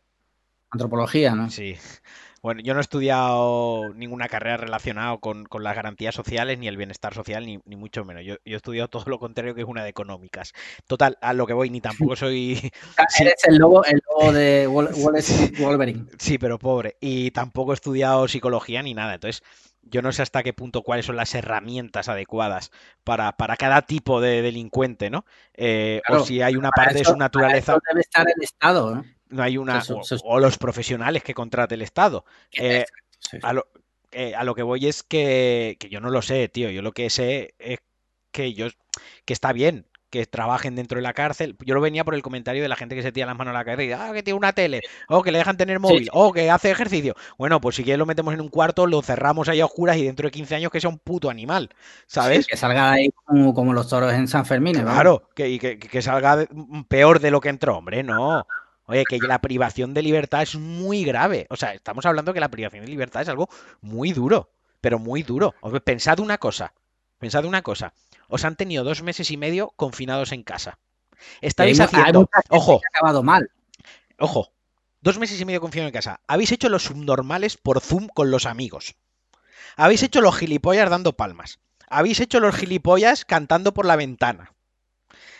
Antropología, ¿no? Sí. Bueno, yo no he estudiado ninguna carrera relacionada con, con las garantías sociales ni el bienestar social, ni, ni mucho menos. Yo, yo, he estudiado todo lo contrario, que es una de económicas. Total, a lo que voy, ni tampoco soy... Eres el lobo, el lobo de Wall Street Wolverine. Sí, pero pobre. Y tampoco he estudiado psicología ni nada. Entonces, yo no sé hasta qué punto cuáles son las herramientas adecuadas para, para cada tipo de delincuente, ¿no? Eh, claro, o si hay una parte eso, de su naturaleza. debe estar el Estado, ¿no? No hay una eso, eso, o, o, los profesionales que contrate el Estado. Eh, a, lo, eh, a, lo, que voy es que, que, yo no lo sé, tío. Yo lo que sé es que yo que está bien que trabajen dentro de la cárcel. Yo lo venía por el comentario de la gente que se tira las manos a la cabeza y ah, que tiene una tele, o que le dejan tener móvil, sí. o que hace ejercicio. Bueno, pues si quieres lo metemos en un cuarto, lo cerramos ahí a oscuras y dentro de 15 años que sea un puto animal, ¿sabes? Sí, que salga ahí como, como, los toros en San Fermín. ¿no? Claro, que, que, que salga peor de lo que entró, hombre, no. Oye, que la privación de libertad es muy grave. O sea, estamos hablando que la privación de libertad es algo muy duro, pero muy duro. Pensad una cosa, pensad una cosa. Os han tenido dos meses y medio confinados en casa. Estáis hay, haciendo, hay ojo, que ha acabado mal. Ojo, dos meses y medio confinados en casa. Habéis hecho los subnormales por Zoom con los amigos. Habéis hecho los gilipollas dando palmas. Habéis hecho los gilipollas cantando por la ventana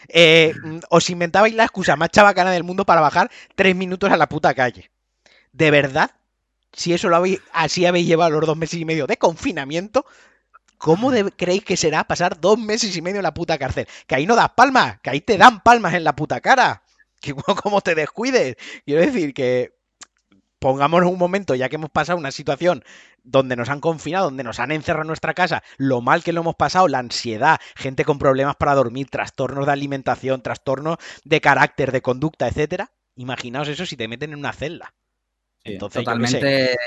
eh, os inventabais la excusa más chabacana del mundo para bajar tres minutos a la puta calle. ¿De verdad? Si eso lo habéis, así habéis llevado los dos meses y medio de confinamiento, ¿cómo de, creéis que será pasar dos meses y medio en la puta cárcel? Que ahí no das palmas, que ahí te dan palmas en la puta cara. Que como te descuides. Quiero decir que pongámonos un momento, ya que hemos pasado una situación donde nos han confinado, donde nos han encerrado en nuestra casa, lo mal que lo hemos pasado, la ansiedad, gente con problemas para dormir, trastornos de alimentación, trastornos de carácter, de conducta, etcétera. Imaginaos eso si te meten en una celda. Sí, Entonces, totalmente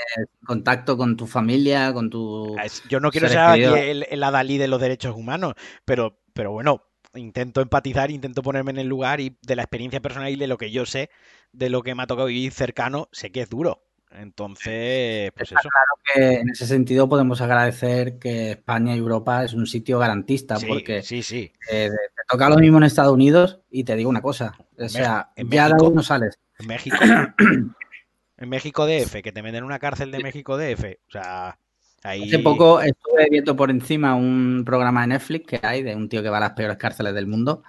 contacto con tu familia, con tu. Yo no quiero ser aquí el, el adalí de los derechos humanos, pero, pero bueno, intento empatizar, intento ponerme en el lugar y de la experiencia personal y de lo que yo sé, de lo que me ha tocado vivir cercano, sé que es duro. Entonces, pues Está eso. Claro que en ese sentido podemos agradecer que España y Europa es un sitio garantista, sí, porque sí, sí. Eh, te toca lo mismo en Estados Unidos y te digo una cosa, o sea, en ya México, de ahí no sales. En México, en México DF, que te meten en una cárcel de México DF, o sea, ahí... Hace poco estuve viendo por encima un programa de Netflix que hay de un tío que va a las peores cárceles del mundo.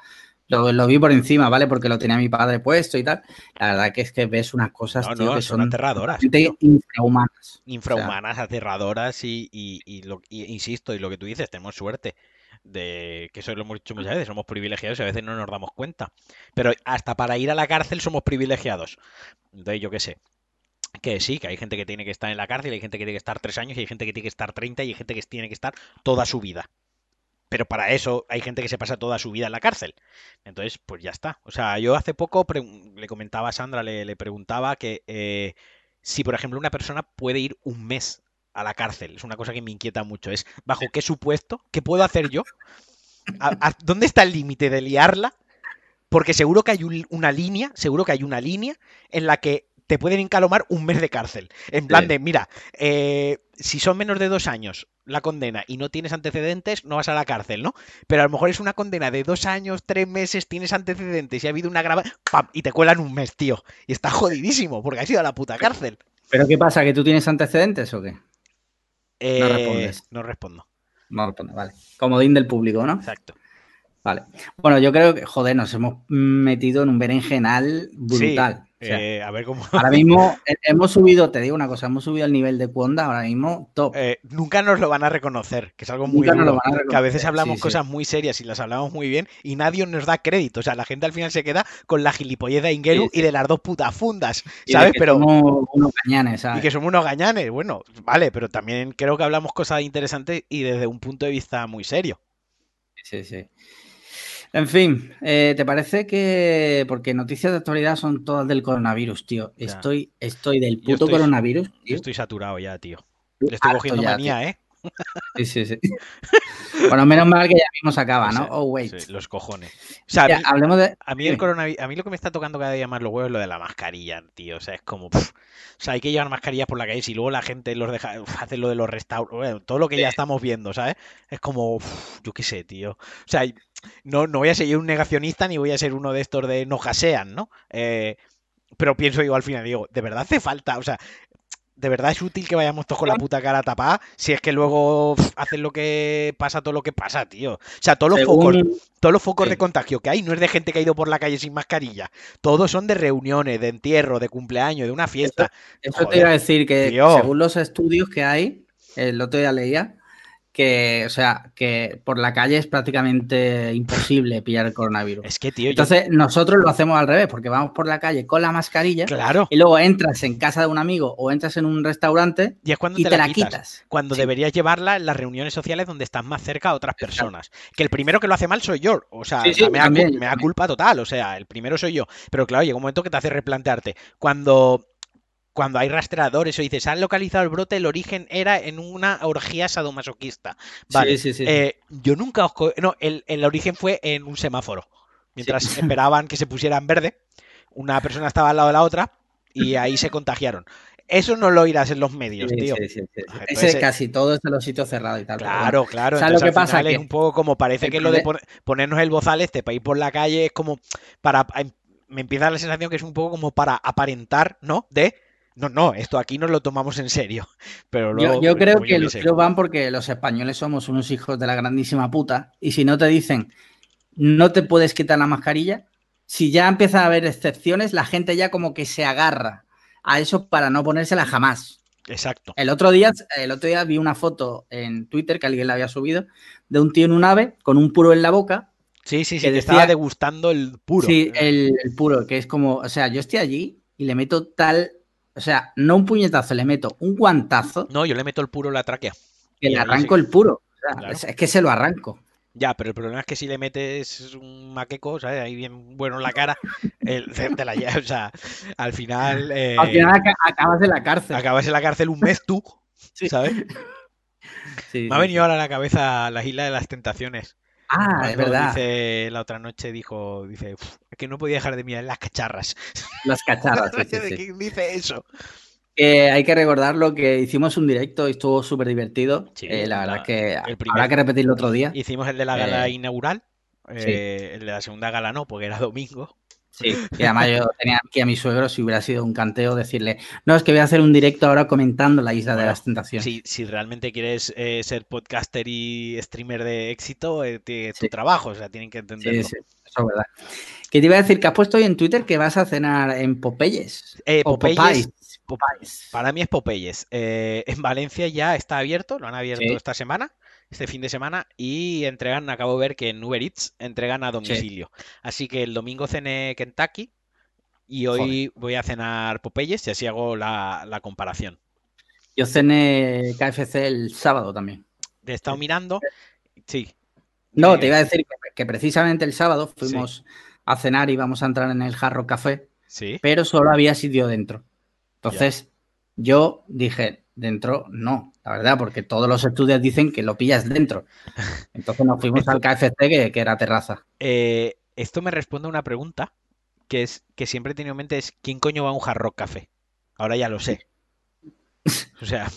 Lo, lo, vi por encima, ¿vale? Porque lo tenía mi padre puesto y tal. La verdad que es que ves unas cosas, no, tío, no, que son, son aterradoras. infrahumanas. Infrahumanas, o sea, aterradoras y, y, y, lo, y, insisto, y lo que tú dices, tenemos suerte de que eso lo hemos dicho muchas veces, somos privilegiados y a veces no nos damos cuenta. Pero hasta para ir a la cárcel somos privilegiados. Entonces, yo qué sé. Que sí, que hay gente que tiene que estar en la cárcel, hay gente que tiene que estar tres años, y hay gente que tiene que estar 30 y hay gente que tiene que estar toda su vida. Pero para eso hay gente que se pasa toda su vida en la cárcel. Entonces, pues ya está. O sea, yo hace poco le comentaba a Sandra, le, le preguntaba que eh, si, por ejemplo, una persona puede ir un mes a la cárcel. Es una cosa que me inquieta mucho. Es bajo qué supuesto, qué puedo hacer yo. ¿A, a, dónde está el límite de liarla? Porque seguro que hay un, una línea, seguro que hay una línea en la que te pueden encalomar un mes de cárcel. En plan sí. de, mira, eh, si son menos de dos años la condena y no tienes antecedentes, no vas a la cárcel, ¿no? Pero a lo mejor es una condena de dos años, tres meses, tienes antecedentes y ha habido una grava, ¡pam! y te cuelan un mes, tío. Y está jodidísimo porque has ido a la puta cárcel. ¿Pero qué pasa? ¿Que tú tienes antecedentes o qué? Eh, no respondes. No respondo. No respondo, vale. Comodín del público, ¿no? Exacto. Vale. Bueno, yo creo que, joder, nos hemos metido en un berenjenal brutal. Sí. O sea, eh, a ver cómo. Ahora mismo hemos subido, te digo una cosa, hemos subido el nivel de Cuonda, ahora mismo top. Eh, nunca nos lo van a reconocer, que es algo muy nunca duro, a que a veces hablamos sí, cosas sí. muy serias y las hablamos muy bien y nadie nos da crédito. O sea, la gente al final se queda con la gilipollez de Ingeru sí, y de las dos putas fundas, ¿sabes? pero somos unos gañanes, ¿sabes? Y que somos unos gañanes, bueno, vale, pero también creo que hablamos cosas interesantes y desde un punto de vista muy serio. Sí, sí. En fin, eh, ¿te parece que.? Porque noticias de actualidad son todas del coronavirus, tío. Estoy, estoy del puto estoy, coronavirus. Tío. Estoy saturado ya, tío. Le estoy Harto cogiendo ya, manía, tío. ¿eh? Sí, sí, sí. bueno, menos mal que ya mismo se acaba, ¿no? Oh, wait. Sí, los cojones. O sea, ya, a, mí, hablemos de... a mí el coronavirus, a mí lo que me está tocando cada día más los huevos es lo de la mascarilla, tío. O sea, es como. Pff. O sea, hay que llevar mascarillas por la calle y luego la gente los deja, hace lo de los restaurantes, bueno, todo lo que ya estamos viendo, ¿sabes? Es como, uf, yo qué sé, tío. O sea, no, no voy a ser un negacionista ni voy a ser uno de estos de no jasean, ¿no? Eh, pero pienso yo al final, digo, ¿de verdad hace falta? O sea, de verdad es útil que vayamos todos con la puta cara tapada si es que luego hacen lo que pasa, todo lo que pasa, tío. O sea, todos los Según- focos, todos los focos Sí. de contagio que hay no es de gente que ha ido por la calle sin mascarilla. Todos son de reuniones, de entierro, de cumpleaños, de una fiesta. Eso te iba a decir que según los estudios que hay, el otro día leía que, o sea, que por la calle es prácticamente imposible pillar el coronavirus. Es que, tío, yo- Entonces, nosotros lo hacemos al revés, porque vamos por la calle con la mascarilla claro. y luego entras en casa de un amigo o entras en un restaurante Y es cuando y te, te la la quitas. quitas. Cuando Sí. deberías llevarla en las reuniones sociales donde estás más cerca a otras personas. Que el primero que lo hace mal soy yo. O sea, Sí, sí, me, da, culpa total. O sea, el primero soy yo. Pero claro, llega un momento que te hace replantearte. Cuando, cuando hay rastreadores o dices, han localizado el brote, el origen era en una orgía sadomasoquista. Vale. Sí, sí, sí. eh, yo nunca os... No, el, el origen fue en un semáforo. Mientras esperaban que se pusiera en verde, una persona estaba al lado de la otra y ahí se contagiaron. Eso no lo oirás en los medios, tío. sí, sí, sí. Entonces, Ese eh, casi todo es de los sitios cerrados y tal. pero. Claro, claro. ¿Sabes lo Entonces, que pasa? final es Que un poco como parece el que lo de pon- ponernos el bozal este para ir por la calle es como para. em, Me empieza la sensación que es un poco como para aparentar, ¿no? De. No, no, esto aquí nos lo tomamos en serio. Pero luego. Yo, yo pues, creo que los tiros van porque los españoles somos unos hijos de la grandísima puta. Y si no te dicen, no te puedes quitar la mascarilla, si ya empieza a haber excepciones, la gente ya como que se agarra a eso para no ponérsela jamás. Exacto. El otro día, el otro día vi una foto en Twitter que alguien la había subido de un tío en un ave con un puro en la boca. Sí, sí, sí. que Que decía- estaba degustando el puro. Sí, el, el puro, que es como, o sea, yo estoy allí y le meto tal, o sea, no un puñetazo, le meto un guantazo No, yo le meto el puro la tráquea. que le arranco sí. el puro. O sea, Claro. es, que se lo arranco. Ya, pero el problema es que si le metes un maqueco, ¿sabes? Ahí bien bueno en la cara, el, te la lle- O sea, al final. eh, Al final aca- acabas en la cárcel. acabas en la cárcel un mes tú. ¿sabes? Sí, Me ha venido ahora a la cabeza la isla de las tentaciones. Ah, es verdad. dice la otra noche, dijo, dice, "Uf, es que no podía dejar de mirar las cacharras. Las cacharras. sí, sí, ¿De sí. quién dice eso? Eh, hay que recordar lo que hicimos un directo y estuvo súper divertido. Sí, Eh, la verdad la- que el primer- habrá que repetirlo otro día. Hicimos el de la gala Eh, inaugural. eh, El de la segunda gala no, porque era domingo. Sí, y además yo tenía aquí a mi suegro, si hubiera sido un canteo, decirle, no, es que voy a hacer un directo ahora comentando la isla de las tentaciones. Si, si realmente quieres eh, ser podcaster y streamer de éxito, eh, tu Sí. trabajo, o sea, tienen que Sí, entenderlo. sí, eso es verdad. Que te iba a decir que has puesto hoy en Twitter que vas a cenar en Popeyes. Eh, o Popeyes, Popeyes. Pop- Popeyes. Para mí es Popeyes. Eh, en Valencia ya está abierto, lo han abierto Sí. esta semana, este fin de semana, y entregan, acabo de ver que en Uber Eats entregan a domicilio. Así que el domingo cené Kentucky y hoy voy a cenar Popeyes y así hago la, la comparación. Yo cené KFC el sábado también. Te he estado mirando, sí. No, eh, te iba a decir que, que precisamente el sábado fuimos a cenar y vamos a entrar en el Jarro Café, Sí, pero solo había sitio dentro. Entonces, yo dije, dentro no, la verdad, porque todos los estudios dicen que lo pillas dentro. Entonces nos fuimos al KFC, que, que era terraza. Eh, esto me responde a una pregunta que es que siempre he tenido en mente es ¿quién coño va a un Hard Rock Café? Ahora ya lo sé. O sea,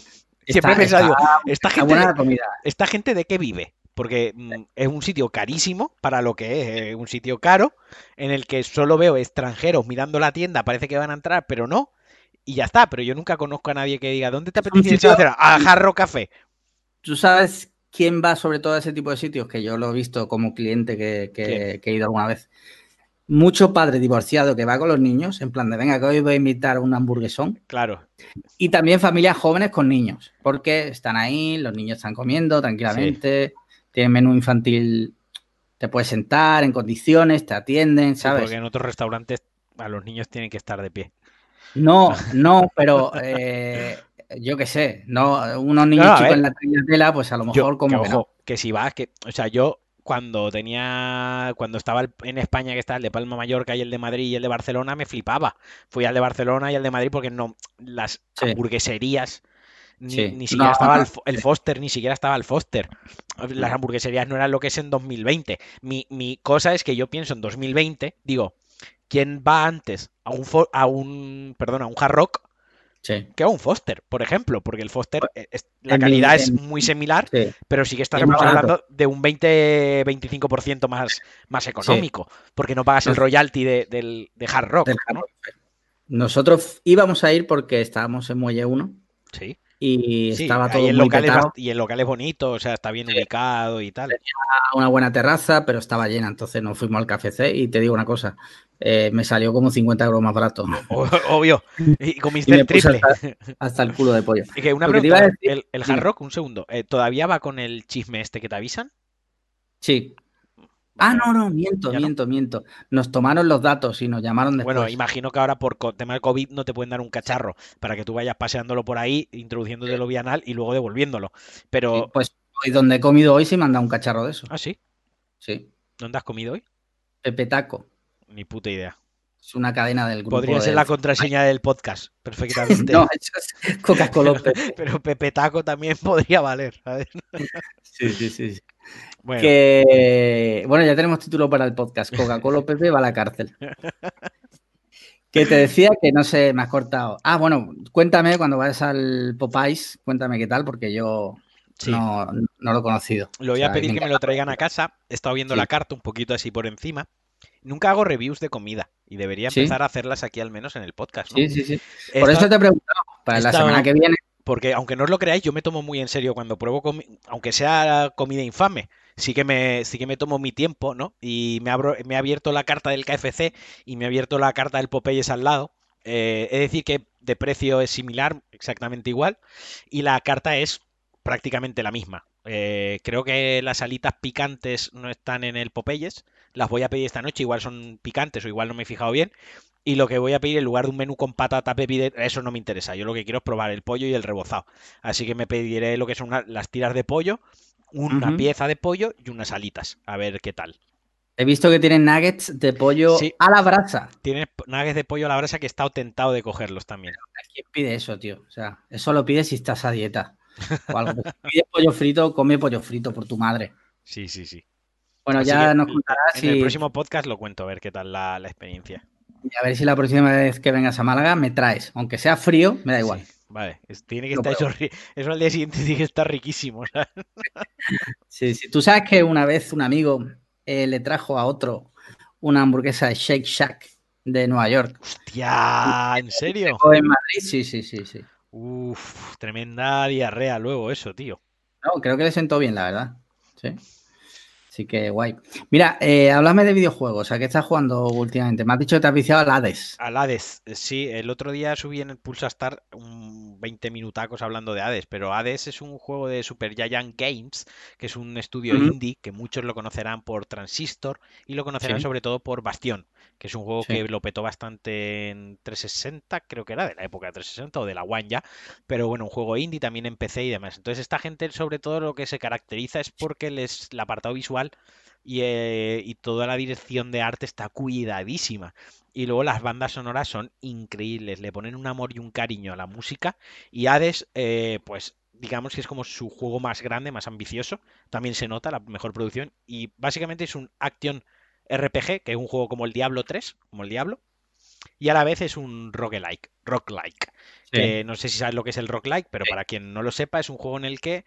siempre he pensado, está- ¿esta gente, de, comida. ¿esta gente de qué vive? Porque mm, es un sitio carísimo para lo que es, eh, un sitio caro, en el que solo veo extranjeros mirando la tienda, parece que van a entrar, pero no, y ya está, pero yo nunca conozco a nadie que diga, ¿dónde te apetece ir a Rock Café. ¿Tú sabes quién va sobre todo a ese tipo de sitios? Que yo lo he visto como cliente que, que- ¿Quién? que he ido alguna vez. Mucho padre divorciado que va con los niños, en plan de venga, que hoy voy a invitar a un hamburguesón. Claro, Y también familias jóvenes con niños, porque están ahí, los niños están comiendo tranquilamente, tienen menú infantil, te puedes sentar en condiciones, te atienden, sí, ¿sabes? porque en otros restaurantes a los niños tienen que estar de pie. No, no, pero eh, yo qué sé, no, unos niños No, chicos en la tela, pues a lo Yo- mejor como que, que no. ojo, que si vas, que, o sea, yo cuando tenía, cuando estaba en España, que está el de Palma Mallorca y el de Madrid y el de Barcelona, me flipaba. Fui al de Barcelona y al de Madrid porque no, las Sí. hamburgueserías, ni, Sí. ni siquiera No, estaba no, el, Fo- el Foster, ni siquiera estaba el Foster. Las hamburgueserías no eran lo que es en 2020. Mi, mi cosa es que yo pienso en 2020, digo, ¿quién va antes a un, a un, perdón, a un Hard Rock Sí, que a un Foster, por ejemplo? Porque el Foster, es- la en mi- calidad es muy similar, sí. pero sí que estamos hablando de un 20-25% más, más económico, porque no pagas el royalty de, del, de Hard Rock. del ¿no? Hard Rock. Nosotros íbamos a ir porque estábamos en Muelle 1 Sí. Y Sí, estaba todo el muy local petado. y el local es bonito, o sea, está bien ubicado y tal. una buena terraza, pero estaba llena. Entonces nos fuimos al KFC y te digo una cosa, eh, me salió como 50 euros más barato. Obvio. Y comiste Y el triple. hasta, hasta el culo de pollo. Y que una Lo que te pregunta, iba a decir- el. Hard Rock, un segundo, eh, ¿todavía va con el chisme este que te avisan? Sí. Ah, no, no, miento, ¿Ya no? miento, miento. Nos tomaron los datos y nos llamaron después. Bueno, imagino que ahora por tema del COVID no te pueden dar un cacharro para que tú vayas paseándolo por ahí, introduciéndotelo vía anal y luego devolviéndolo. Pero, Sí, pues hoy donde he comido hoy sí me han dado un cacharro de eso. ah, sí, Sí. ¿dónde has comido hoy? Pepe Taco. Ni puta idea. Es una cadena del grupo. Podría ser de- la contraseña del podcast, perfectamente. No, es Coca-Cola. Pero Pepe Taco también podría valer. ¿sabes? Sí, sí, sí. Bueno, Que bueno, ya tenemos título para el podcast. Coca-Cola Pepe va a la cárcel. Que te decía que no sé, me has cortado. Ah, bueno, cuéntame cuando vayas al Popeyes, cuéntame qué tal, porque yo sí. no, no lo he conocido. Lo voy O a pedir que me lo traigan a casa. He estado viendo Sí. la carta un poquito así por encima. Nunca hago reviews de comida y debería Sí. empezar a hacerlas aquí al menos en el podcast, ¿no? Sí, sí, sí. He Por eso te he preguntado, para la estado- semana que viene. Porque aunque no os lo creáis, yo me tomo muy en serio cuando pruebo comi- aunque sea comida infame, sí que me, sí que me tomo mi tiempo, ¿no? Y me abro, me he abierto la carta del KFC y me he abierto la carta del Popeyes al lado. Eh, es decir, que de precio es similar, exactamente igual, y la carta es prácticamente la misma. Eh, creo que las alitas picantes no están en el Popeyes. Las voy a pedir esta noche, igual son picantes o igual no me he fijado bien. Y lo que voy a pedir en lugar de un menú con patata, bebida, eso no me interesa. Yo lo que quiero es probar el pollo y el rebozado. Así que me pediré lo que son las tiras de pollo, una pieza de pollo y unas alitas. A ver qué tal. He visto que tienen nuggets de pollo Sí. a la brasa. Tienes nuggets de pollo a la brasa que he estado tentado de cogerlos también. ¿Quién pide eso, tío? O sea, eso lo pides si estás a dieta. O algo. Si pides pollo frito, come pollo frito por tu madre. Sí, sí, sí. Bueno, Así ya que nos contarás En el si, próximo podcast lo cuento, a ver qué tal la, la experiencia. y a ver si la próxima vez que vengas a Málaga me traes. Aunque sea frío, me da igual. Sí, vale, es- tiene que estar eso, eso al día siguiente tiene que estar riquísimo. ¿sabes? Sí, sí. Tú sabes que una vez un amigo eh, le trajo a otro una hamburguesa de Shake Shack de Nueva York. Hostia, ¿en serio? En Madrid, sí, sí, sí, sí. Uf, tremenda diarrea luego eso, tío. No, creo que le sentó bien, la verdad. Sí. Así que guay. Mira, eh, háblame de videojuegos. ¿A qué estás jugando últimamente? Me has dicho que te has viciado al Hades. Al Hades, eh, sí, el otro día subí en el Pulsa Star un 20 minutacos hablando de Hades, pero Hades es un juego de Super Giant Games, que es un estudio indie que muchos lo conocerán por Transistor y lo conocerán Sí. sobre todo por Bastion, que es un juego Sí. que lo petó bastante en 360, creo que era de la época de 360 o de la One ya, pero bueno, un juego indie también en PC y demás. Entonces esta gente sobre todo lo que se caracteriza es porque les, el apartado visual y, eh, y toda la dirección de arte está cuidadísima. Y luego las bandas sonoras son increíbles, le ponen un amor y un cariño a la música. Y Hades, eh, pues digamos que es como su juego más grande, más ambicioso. También se nota la mejor producción. Y básicamente es un action RPG, que es un juego como el Diablo 3, como el Diablo. Y a la vez es un roguelike, roguelike. Que no sé si sabes lo que es el roguelike, pero para quien no lo sepa, es un juego en el que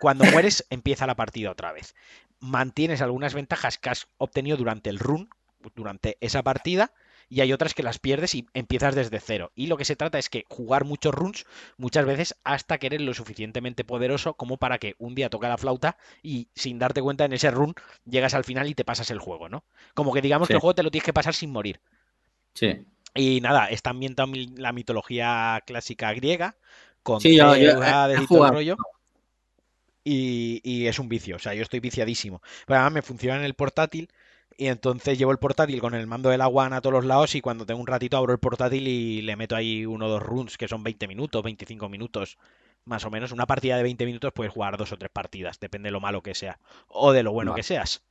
cuando mueres empieza la partida otra vez. Mantienes algunas ventajas que has obtenido durante el run, durante esa partida, y hay otras que las pierdes y empiezas desde cero. Y lo que se trata es que jugar muchos runs muchas veces hasta que eres lo suficientemente poderoso como para que un día toca la flauta y sin darte cuenta en ese run llegas al final y te pasas el juego, ¿no? Como que digamos Sí. que el juego te lo tienes que pasar sin morir. Sí. Y nada, está ambientado en la mitología clásica griega, con Sí, yo- yo y todo el rollo. Y, y es un vicio, o sea, yo estoy viciadísimo. Pero además me funciona en el portátil y entonces llevo el portátil con el mando de la One a todos los lados y cuando tengo un ratito abro el portátil y le meto ahí uno o dos runs que son 20 minutos, 25 minutos, más o menos. Una partida de 20 minutos puedes jugar dos o tres partidas, depende de lo malo que sea o de lo bueno Vale. que seas.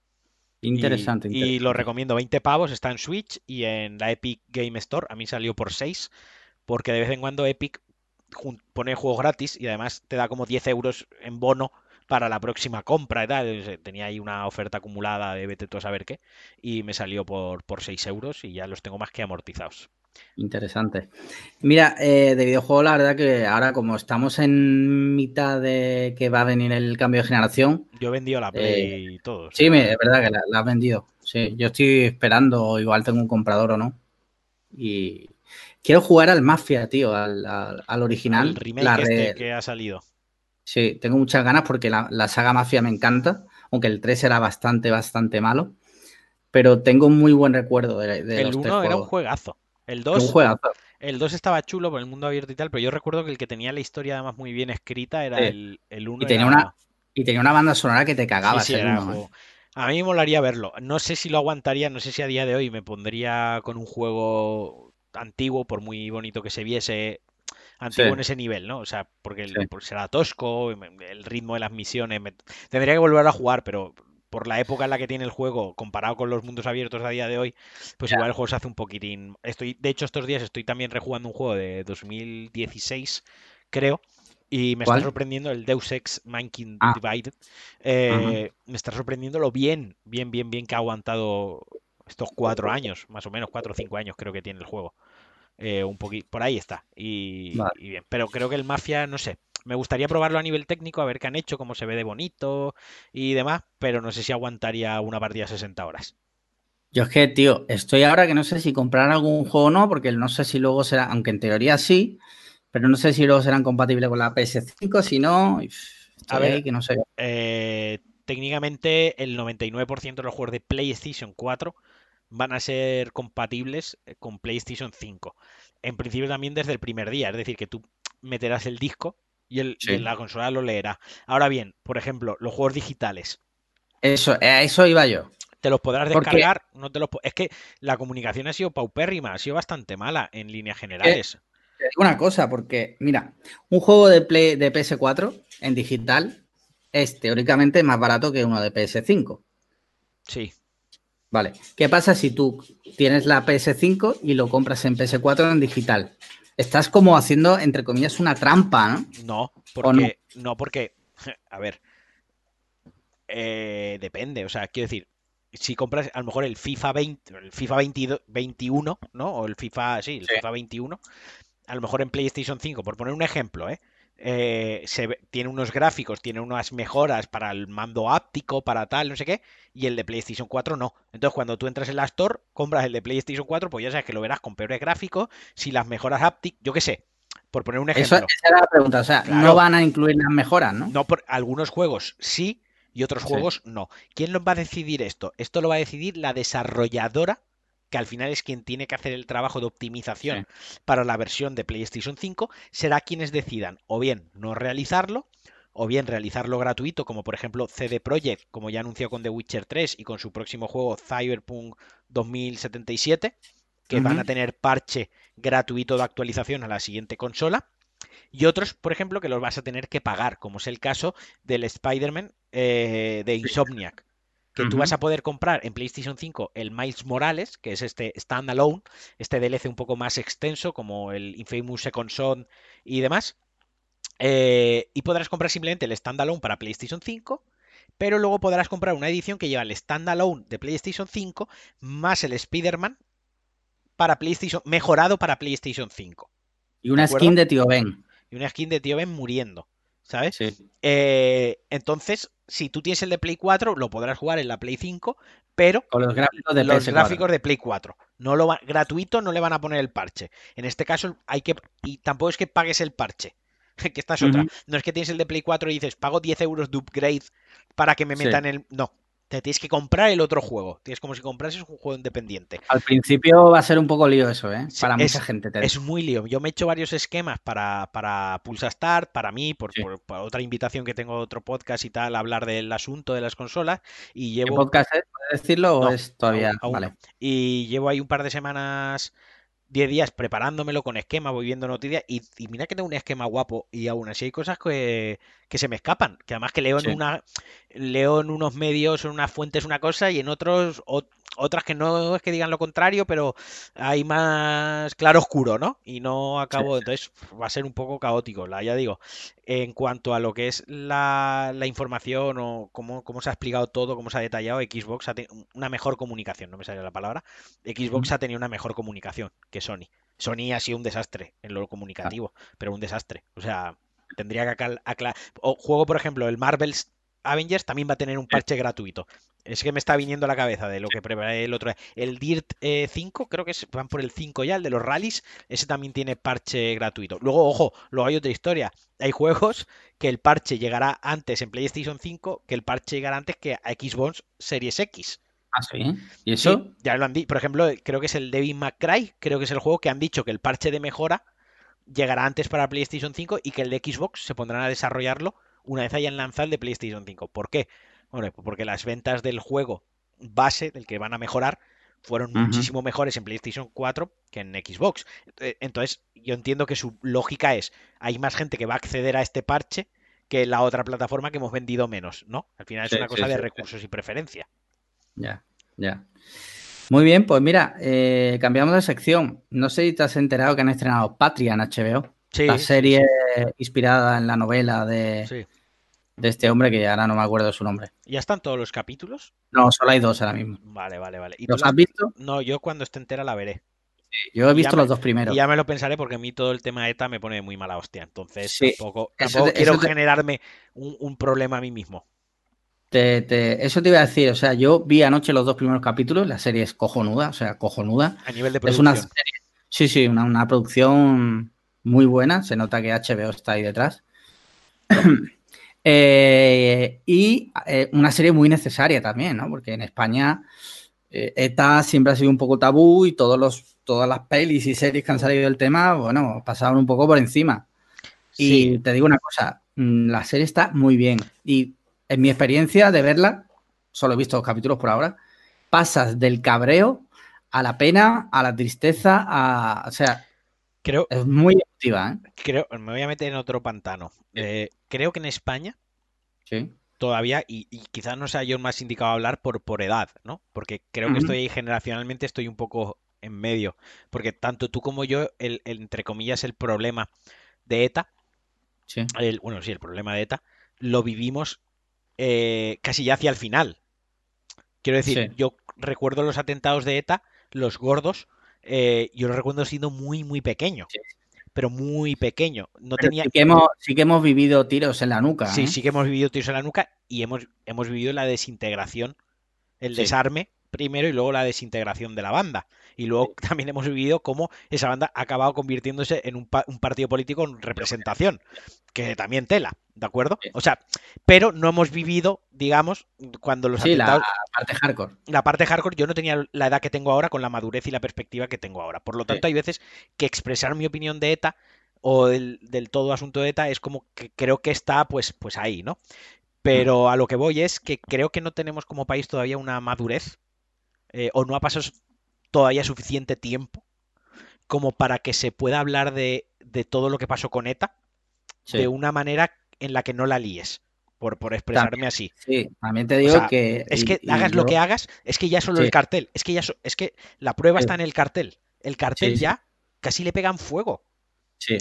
Y- Interesante. Y, interesante. lo recomiendo, 20 pavos, está en Switch y en la Epic Game Store. A mí salió por 6, porque de vez en cuando Epic pone juegos gratis y además te da como 10 euros en bono para la próxima compra y tal. Eh, Tenía ahí una oferta acumulada de vete tú a saber qué y me salió por, por 6 euros y ya los tengo más que amortizados. Interesante. Mira, eh, de videojuegos, la verdad que ahora, como estamos en mitad de que va a venir el cambio de generación, Yo he vendido la Play y todo. Eh, sí, me, es verdad que la, la has vendido. Sí, yo estoy esperando, igual tengo un comprador o no. Y Quiero jugar al Mafia, tío, al, al, original. El remake este que ha salido. Sí, tengo muchas ganas porque la, saga Mafia me encanta, aunque el 3 era bastante, bastante malo. Pero tengo un muy buen recuerdo de, de El 1 era un juegazo. El 2, un juegazo. El 2 estaba chulo por el mundo abierto y tal, pero yo recuerdo que el que tenía la historia además muy bien escrita era el, 1. Y tenía, una, y tenía una banda sonora que te cagaba. Sí, ¿eh? A mí me molaría verlo. No sé si lo aguantaría, no sé si a día de hoy me pondría con un juego antiguo, por muy bonito que se viese, antiguo en ese nivel, ¿no? O sea, porque será tosco, el ritmo de las misiones. Tendría que volver a jugar, pero por la época en la que tiene el juego, comparado con los mundos abiertos a día de hoy, pues igual el juego se hace un poquitín. Estoy, de hecho, estos días estoy también rejugando un juego de 2016, creo. Y me está sorprendiendo el Deus Ex Mankind ah. Divided. Eh, me está sorprendiendo lo bien, bien, bien, bien que ha aguantado estos cuatro años, más o menos, cuatro o cinco años creo que tiene el juego. Eh, un poquito, por ahí está. Y, bien. Pero creo que el Mafia, no sé. Me gustaría probarlo a nivel técnico, a ver qué han hecho, cómo se ve de bonito y demás, pero no sé si aguantaría una partida 60 horas. Yo es que, tío, estoy ahora que no sé si comprar algún juego o no, porque no sé si luego será, aunque en teoría sí, pero no sé si luego serán compatibles con la PS5, si no, a ver, que no sé. Eh, técnicamente el 99% de los juegos de PlayStation 4 van a ser compatibles eh, con PlayStation 5. En principio también desde el primer día, es decir, que tú meterás el disco y, el, la consola lo leerá. Ahora bien, por ejemplo, los juegos digitales. Eso, a eso iba yo. Te los podrás descargar, no te los es que la comunicación ha sido paupérrima, ha sido bastante mala en líneas generales. te digo una cosa, porque mira, un juego de Play de PS4 en digital es teóricamente más barato que uno de PS5. Sí. Vale. ¿Qué pasa si tú tienes la PS5 y lo compras en PS4 en digital? Estás como haciendo, entre comillas, una trampa, ¿no? No, porque, no? porque, a ver, eh, depende, o sea, quiero decir, si compras a lo mejor el FIFA 20, el FIFA 21, ¿no? O el FIFA, sí, el FIFA 21, a lo mejor en PlayStation 5, por poner un ejemplo, ¿eh? Eh, se tiene unos gráficos, tiene unas mejoras para el mando áptico, para tal, no sé qué, y el de PlayStation 4 no. Entonces, cuando tú entras en la Store, compras el de PlayStation 4, pues ya sabes que lo verás con peores gráficos, si las mejoras ápticas, yo qué sé, por poner un ejemplo. esa era la pregunta, o sea, no van a incluir las mejoras, ¿no? No, por algunos juegos sí y otros juegos no. ¿Quién lo va a decidir esto? Esto lo va a decidir la desarrolladora que al final es quien tiene que hacer el trabajo de optimización para la versión de PlayStation 5, será quienes decidan o bien no realizarlo, o bien realizarlo gratuito, como por ejemplo CD Projekt, como ya anunció con The Witcher 3 y con su próximo juego Cyberpunk 2077, que van a tener parche gratuito de actualización a la siguiente consola. Y otros, por ejemplo, que los vas a tener que pagar, como es el caso del Spider-Man eh, de Insomniac, que tú vas a poder comprar en PlayStation 5 el Miles Morales, que es este standalone, este DLC un poco más extenso, como el Infamous Second Son y demás. Eh, y podrás comprar simplemente el standalone para PlayStation 5, pero luego podrás comprar una edición que lleva el standalone de PlayStation 5 más el Spider-Man para PlayStation, mejorado para PlayStation 5. Y una skin de Tío Ben. Y una skin de Tío Ben muriendo. ¿sabes? Eh, entonces, si tú tienes el de Play 4, lo podrás jugar en la Play 5, pero con los gráficos de, los gráficos de Play 4. No lo gratuito no le van a poner el parche. En este caso hay que y tampoco es que pagues el parche, que esta es otra. No es que tienes el de Play 4 y dices, pago 10 euros de upgrade para que me metan el... No, te tienes que comprar el otro juego. Tienes como si comprases un juego independiente. Al principio va a ser un poco lío eso, ¿eh? Para mucha gente. es muy lío. Yo me he hecho varios esquemas para, para Pulsa Start, para mí, por, otra invitación que tengo otro podcast y tal, hablar del asunto de las consolas. Y llevo... ¿Qué podcast es? ¿Puedes decirlo o es todavía? vale. Y llevo ahí un par de semanas 10 días preparándomelo con esquema, voy viendo noticias y, mira que tengo un esquema guapo y aún así hay cosas que, se me escapan, que además que leo en una leo en unos medios, en unas fuentes una cosa y en otros otras que no es que digan lo contrario, pero hay más claro oscuro, ¿no? Y no acabo, entonces va a ser un poco caótico, la ya digo. En cuanto a lo que es la, información o cómo, cómo, se ha explicado todo, cómo se ha detallado, Xbox ha tenido una mejor comunicación, no me sale la palabra. Xbox ha tenido una mejor comunicación que Sony. Sony ha sido un desastre en lo comunicativo, pero un desastre. O sea, tendría que aclarar. O juego, por ejemplo, el Marvel's Avengers también va a tener un parche gratuito. Es que me está viniendo a la cabeza de lo que preparé el otro. El DIRT 5, creo que es, van por el 5 ya, el de los rallies, ese también tiene parche gratuito. Luego, ojo, luego hay otra historia. Hay juegos que el parche llegará antes en PlayStation 5 que el parche llegará antes que a Xbox Series X. Ah, sí. ¿Y eso? ya lo han dicho. Por ejemplo, creo que es el Devil McCry, creo que es el juego que han dicho que el parche de mejora llegará antes para PlayStation 5 y que el de Xbox se pondrán a desarrollarlo una vez hayan lanzado el de PlayStation 5. ¿Por qué? Bueno, porque las ventas del juego base, del que van a mejorar, fueron muchísimo mejores en PlayStation 4 que en Xbox. Eh, entonces, yo entiendo que su lógica es, hay más gente que va a acceder a este parche que la otra plataforma que hemos vendido menos, ¿no? Al final es una cosa de recursos y preferencia. Ya, ya. Muy bien, pues mira, eh, cambiamos de sección. No sé si te has enterado que han estrenado Patria en HBO. la serie inspirada en la novela de, de este hombre que ahora no me acuerdo de su nombre. ¿Ya están todos los capítulos? No, solo hay dos ahora mismo. Vale, vale, vale. ¿Y ¿Los has visto? No, yo cuando esté entera la veré. yo he visto los dos primeros. Y ya me lo pensaré porque a mí todo el tema ETA me pone muy mala hostia. Entonces tampoco, quiero generarme un, problema a mí mismo. Eso te iba a decir, o sea, yo vi anoche los dos primeros capítulos, la serie es cojonuda, o sea, cojonuda. A nivel de producción. Es una serie, sí, sí, una, producción muy buena, se nota que HBO está ahí detrás. Eh, y eh, una serie muy necesaria también, ¿no? Porque en España eh, ETA siempre ha sido un poco tabú y todos los, todas las pelis y series que han salido del tema, bueno, pasaban un poco por encima. Y te digo una cosa, mm, la serie está muy bien. Y en mi experiencia de verla, solo he visto dos capítulos por ahora, pasas del cabreo a la pena, a la tristeza, a. O sea. Creo, es muy emotiva, ¿eh? Creo, me voy a meter en otro pantano. Eh, creo que en España todavía, y, quizás no sea yo el más indicado a hablar por, por edad, ¿no? Porque creo que estoy generacionalmente estoy un poco en medio. Porque tanto tú como yo, el, entre comillas, el problema de ETA, el, bueno, sí, el problema de ETA, lo vivimos eh, casi ya hacia el final. Quiero decir, yo recuerdo los atentados de ETA, los gordos, eh, yo los recuerdo siendo muy, muy pequeño. Pero muy pequeño. No tenía... sí, que hemos, sí que hemos vivido tiros en la nuca. Sí, ¿eh? sí que hemos vivido tiros en la nuca y hemos, hemos vivido la desintegración, el desarme primero y luego la desintegración de la banda. Y luego también hemos vivido cómo esa banda ha acabado convirtiéndose en un, partido político en representación, que también tela, ¿de acuerdo? O sea, pero no hemos vivido, digamos, cuando los sí, la parte hardcore. La parte hardcore, yo no tenía la edad que tengo ahora con la madurez y la perspectiva que tengo ahora. Por lo tanto, hay veces que expresar mi opinión de ETA o del, todo asunto de ETA es como que creo que está pues, pues ahí, ¿no? Pero a lo que voy es que creo que no tenemos como país todavía una madurez eh, o no ha pasado todavía suficiente tiempo como para que se pueda hablar de, todo lo que pasó con ETA de una manera en la que no la líes. Por, por expresarme así. Sí, también te digo que. Es que hagas lo que hagas, es que ya solo el cartel. Es que ya es que la prueba está en el cartel. El cartel ya casi le pegan fuego. Sí.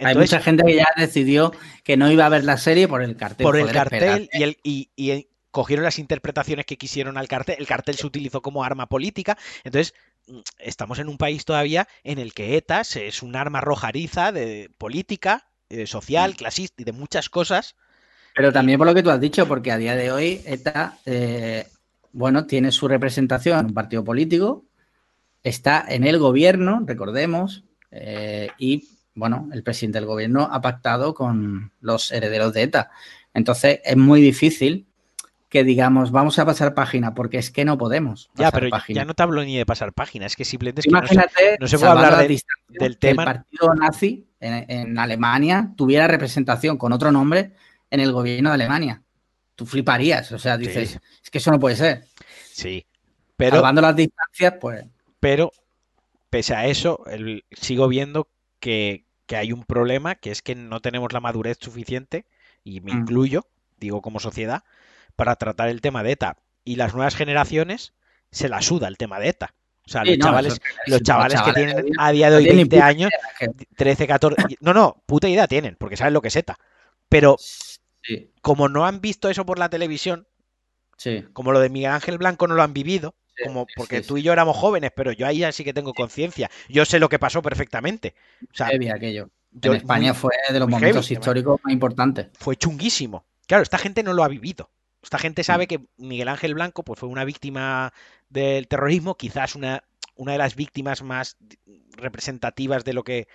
Hay mucha gente que ya decidió que no iba a ver la serie por el cartel. Por el cartel y, el, y, y, cogieron las interpretaciones que quisieron al cartel, el cartel se utilizó como arma política, entonces mm, estamos en un país todavía en el que ETA es un arma rojariza de política, eh, social, clasista y de muchas cosas. Pero también por lo que tú has dicho, porque a día de hoy ETA, eh, bueno, tiene su representación en un partido político, está en el gobierno, recordemos, eh, y bueno, el presidente del gobierno ha pactado con los herederos de ETA. Entonces es muy difícil que digamos, vamos a pasar página, porque es que no podemos. Ya, pero ya no te hablo ni de pasar página, es que simplemente es que no se, puede hablar del tema. el partido nazi en, Alemania tuviera representación con otro nombre en el gobierno de Alemania. Tú fliparías, o sea, dices, es que eso no puede ser. Sí, pero. Salvando las distancias, pues. Pero, pese a eso, sigo viendo que, hay un problema, que es que no tenemos la madurez suficiente, y me mm. incluyo, digo como sociedad, para tratar el tema de ETA. Y las nuevas generaciones se la suda el tema de ETA. O sea, los, chavales, los chavales, que tienen a día de hoy 20 años, 13, 14... No, no, puta idea tienen, porque saben lo que es ETA. Pero como no han visto eso por la televisión, como lo de Miguel Ángel Blanco no lo han vivido, como porque tú y yo éramos jóvenes, pero yo ahí ya sí que tengo conciencia. Yo sé lo que pasó perfectamente. O sea, aquello. en España fue de los momentos históricos más importantes. Fue chunguísimo. Claro, esta gente no lo ha vivido. Esta gente sabe que Miguel Ángel Blanco pues, fue una víctima del terrorismo, quizás una, una de las víctimas más representativas de lo que,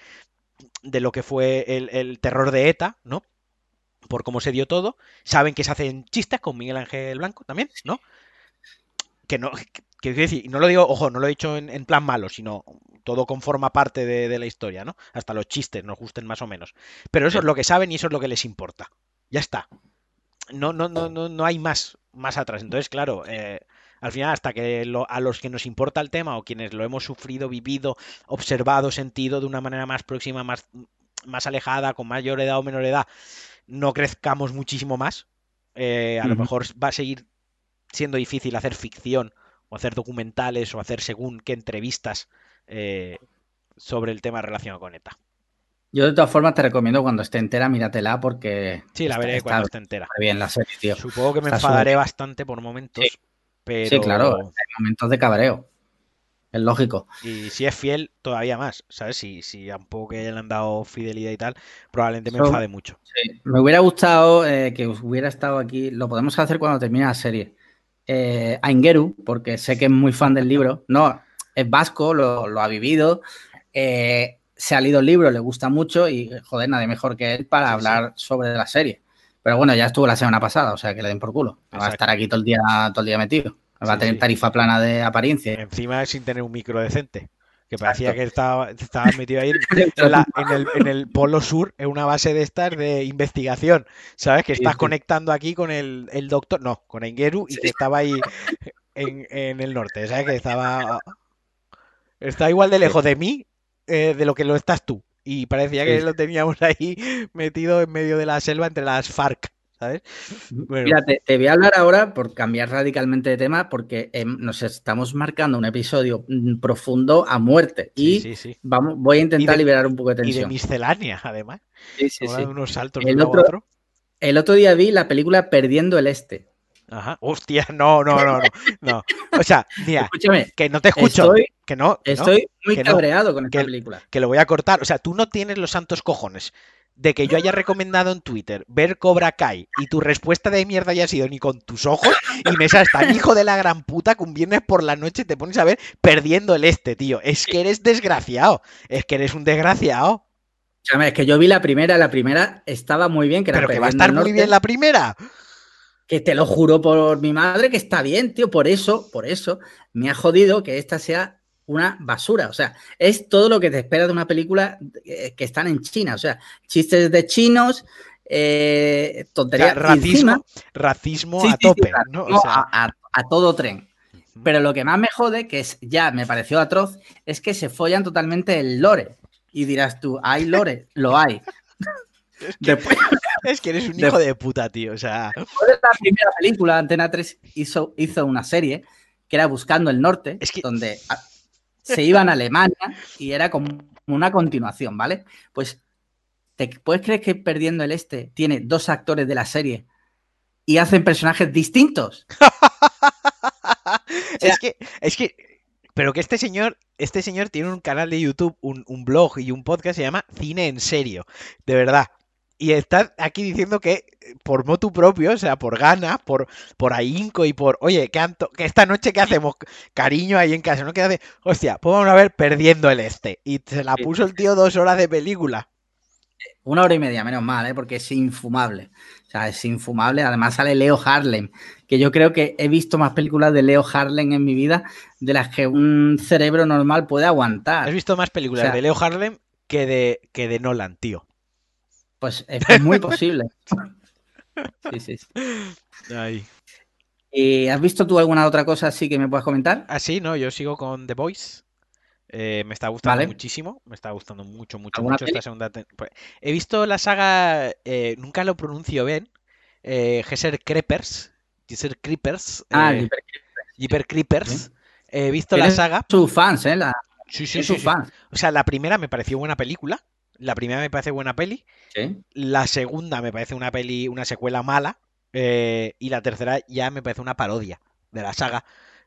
de lo que fue el, el terror de ETA, ¿no? Por cómo se dio todo. Saben que se hacen chistes con Miguel Ángel Blanco también, ¿no? Que no, que, decir, no lo digo, ojo, no lo he dicho en, en plan malo, sino todo conforma parte de, de, la historia, ¿no? Hasta los chistes nos gusten más o menos. Pero eso es lo que saben y eso es lo que les importa. Ya está. No, no, no, no, no hay más, más atrás. Entonces, claro, eh, al final, hasta que lo, a los que nos importa el tema o quienes lo hemos sufrido, vivido, observado, sentido de una manera más próxima, más, más alejada, con mayor edad o menor edad, no crezcamos muchísimo más. Eh, a uh -huh. lo mejor va a seguir siendo difícil hacer ficción o hacer documentales o hacer según qué entrevistas eh, sobre el tema relacionado con ETA. Yo de todas formas te recomiendo cuando esté entera, míratela porque... Sí, la veré está, cuando esté entera. bien la serie, tío. Supongo que me está enfadaré bastante por momentos, sí. pero... Sí, claro, hay momentos de cabreo. Es lógico. Y si es fiel, todavía más, ¿sabes? Si, si a un poco que le han dado fidelidad y tal, probablemente me so, enfade mucho. Sí. Me hubiera gustado eh, que hubiera estado aquí, lo podemos hacer cuando termine la serie. Eh, a Ingeru, porque sé que es muy fan del libro. No, es vasco, lo, lo ha vivido. Eh, se ha leído el libro, le gusta mucho y, joder, nadie mejor que él para sí, hablar sí. sobre la serie. Pero bueno, ya estuvo la semana pasada, o sea que le den por culo. Exacto. Va a estar aquí todo el día, todo el día metido. Va a tener tarifa plana de apariencia. Encima sin tener un micro decente. Que parecía Exacto. que estaba, estaba, metido ahí en, la, en, el, en, el, polo sur, en una base de estas de investigación. ¿Sabes? Que estás conectando aquí con el, el, doctor, no, con Engeru y que estaba ahí en, en, el norte. ¿Sabes? Que estaba. Está igual de lejos de mí eh, de lo que lo estás tú. Y parecía que lo teníamos ahí metido en medio de la selva entre las FARC. ¿sabes? Bueno. Mira, te, te, voy a hablar ahora por cambiar radicalmente de tema porque eh, nos estamos marcando un episodio mm, profundo a muerte y sí, sí, sí. Vamos, voy a intentar de, liberar un poco de tensión. Y de miscelánea, además. Sí, sí, sí. Unos saltos el otro, otro. el otro día vi la película Perdiendo el Este. Ajá. Hostia, no, no, no, no. no. O sea, mira, Escúchame, que no te escucho. Estoy, que no. Estoy no, muy que cabreado no, con esta que, película. Que lo voy a cortar. O sea, tú no tienes los santos cojones de que yo haya recomendado en Twitter ver Cobra Kai y tu respuesta de mierda haya sido ni con tus ojos y me seas tan hijo de la gran puta que un viernes por la noche te pones a ver perdiendo el este, tío. Es que eres desgraciado. Es que eres un desgraciado. Es que yo vi la primera, la primera estaba muy bien. Que Pero que va a estar muy bien la primera. Que te lo juro por mi madre que está bien, tío. Por eso, por eso, me ha jodido que esta sea una basura. O sea, es todo lo que te espera de una película que están en China. O sea, chistes de chinos, eh, tonterías. Racismo, encima, racismo sí, a tope. Sí, sí, ¿no? o sea... a, a, a, todo tren. Pero lo que más me jode, que es, ya me pareció atroz, es que se follan totalmente el lore. Y dirás tú, ¿hay lore? Lo hay. Es que, después, es que, eres un hijo de puta, tío. O sea. Después de la primera película, Antena 3 hizo, hizo una serie que era Buscando el Norte, es que... donde se iban a Alemania y era como una continuación, ¿vale? Pues, ¿te puedes creer que Perdiendo el Este tiene dos actores de la serie y hacen personajes distintos? o sea, es que, es que, pero que este señor, este señor tiene un canal de YouTube, un, un blog y un podcast que se llama Cine en Serio, de verdad y estás aquí diciendo que por motu propio, o sea, por ganas, por, por ahínco y por, oye, que, que, esta noche qué hacemos, cariño ahí en casa, ¿no? ¿Qué hace? Hostia, pues vamos a ver perdiendo el este. Y se la puso el tío dos horas de película. Una hora y media, menos mal, ¿eh? porque es infumable. O sea, es infumable. Además sale Leo Harlem, que yo creo que he visto más películas de Leo Harlem en mi vida de las que un cerebro normal puede aguantar. Has visto más películas o sea, de Leo Harlem que de, que de Nolan, tío. Pues es muy posible. Sí, sí. sí. Ay. ¿Y has visto tú alguna otra cosa así que me puedas comentar? Ah, sí, no, yo sigo con The Voice. Eh, me está gustando vale. muchísimo, me está gustando mucho, mucho, mucho esta segunda. Pues, he visto la saga, eh, nunca lo pronuncio bien, eh, Gesser Creepers, Gesser Creepers, ah, eh, Jeeper Creepers. He visto la saga. Sus fans, ¿eh? La... Sí, sí, sí, sí. Fans. O sea, la primera me pareció buena película. La primera me parece buena peli. ¿Sí? La segunda me parece una peli, una secuela mala. Eh, y la tercera ya me parece una parodia de la saga.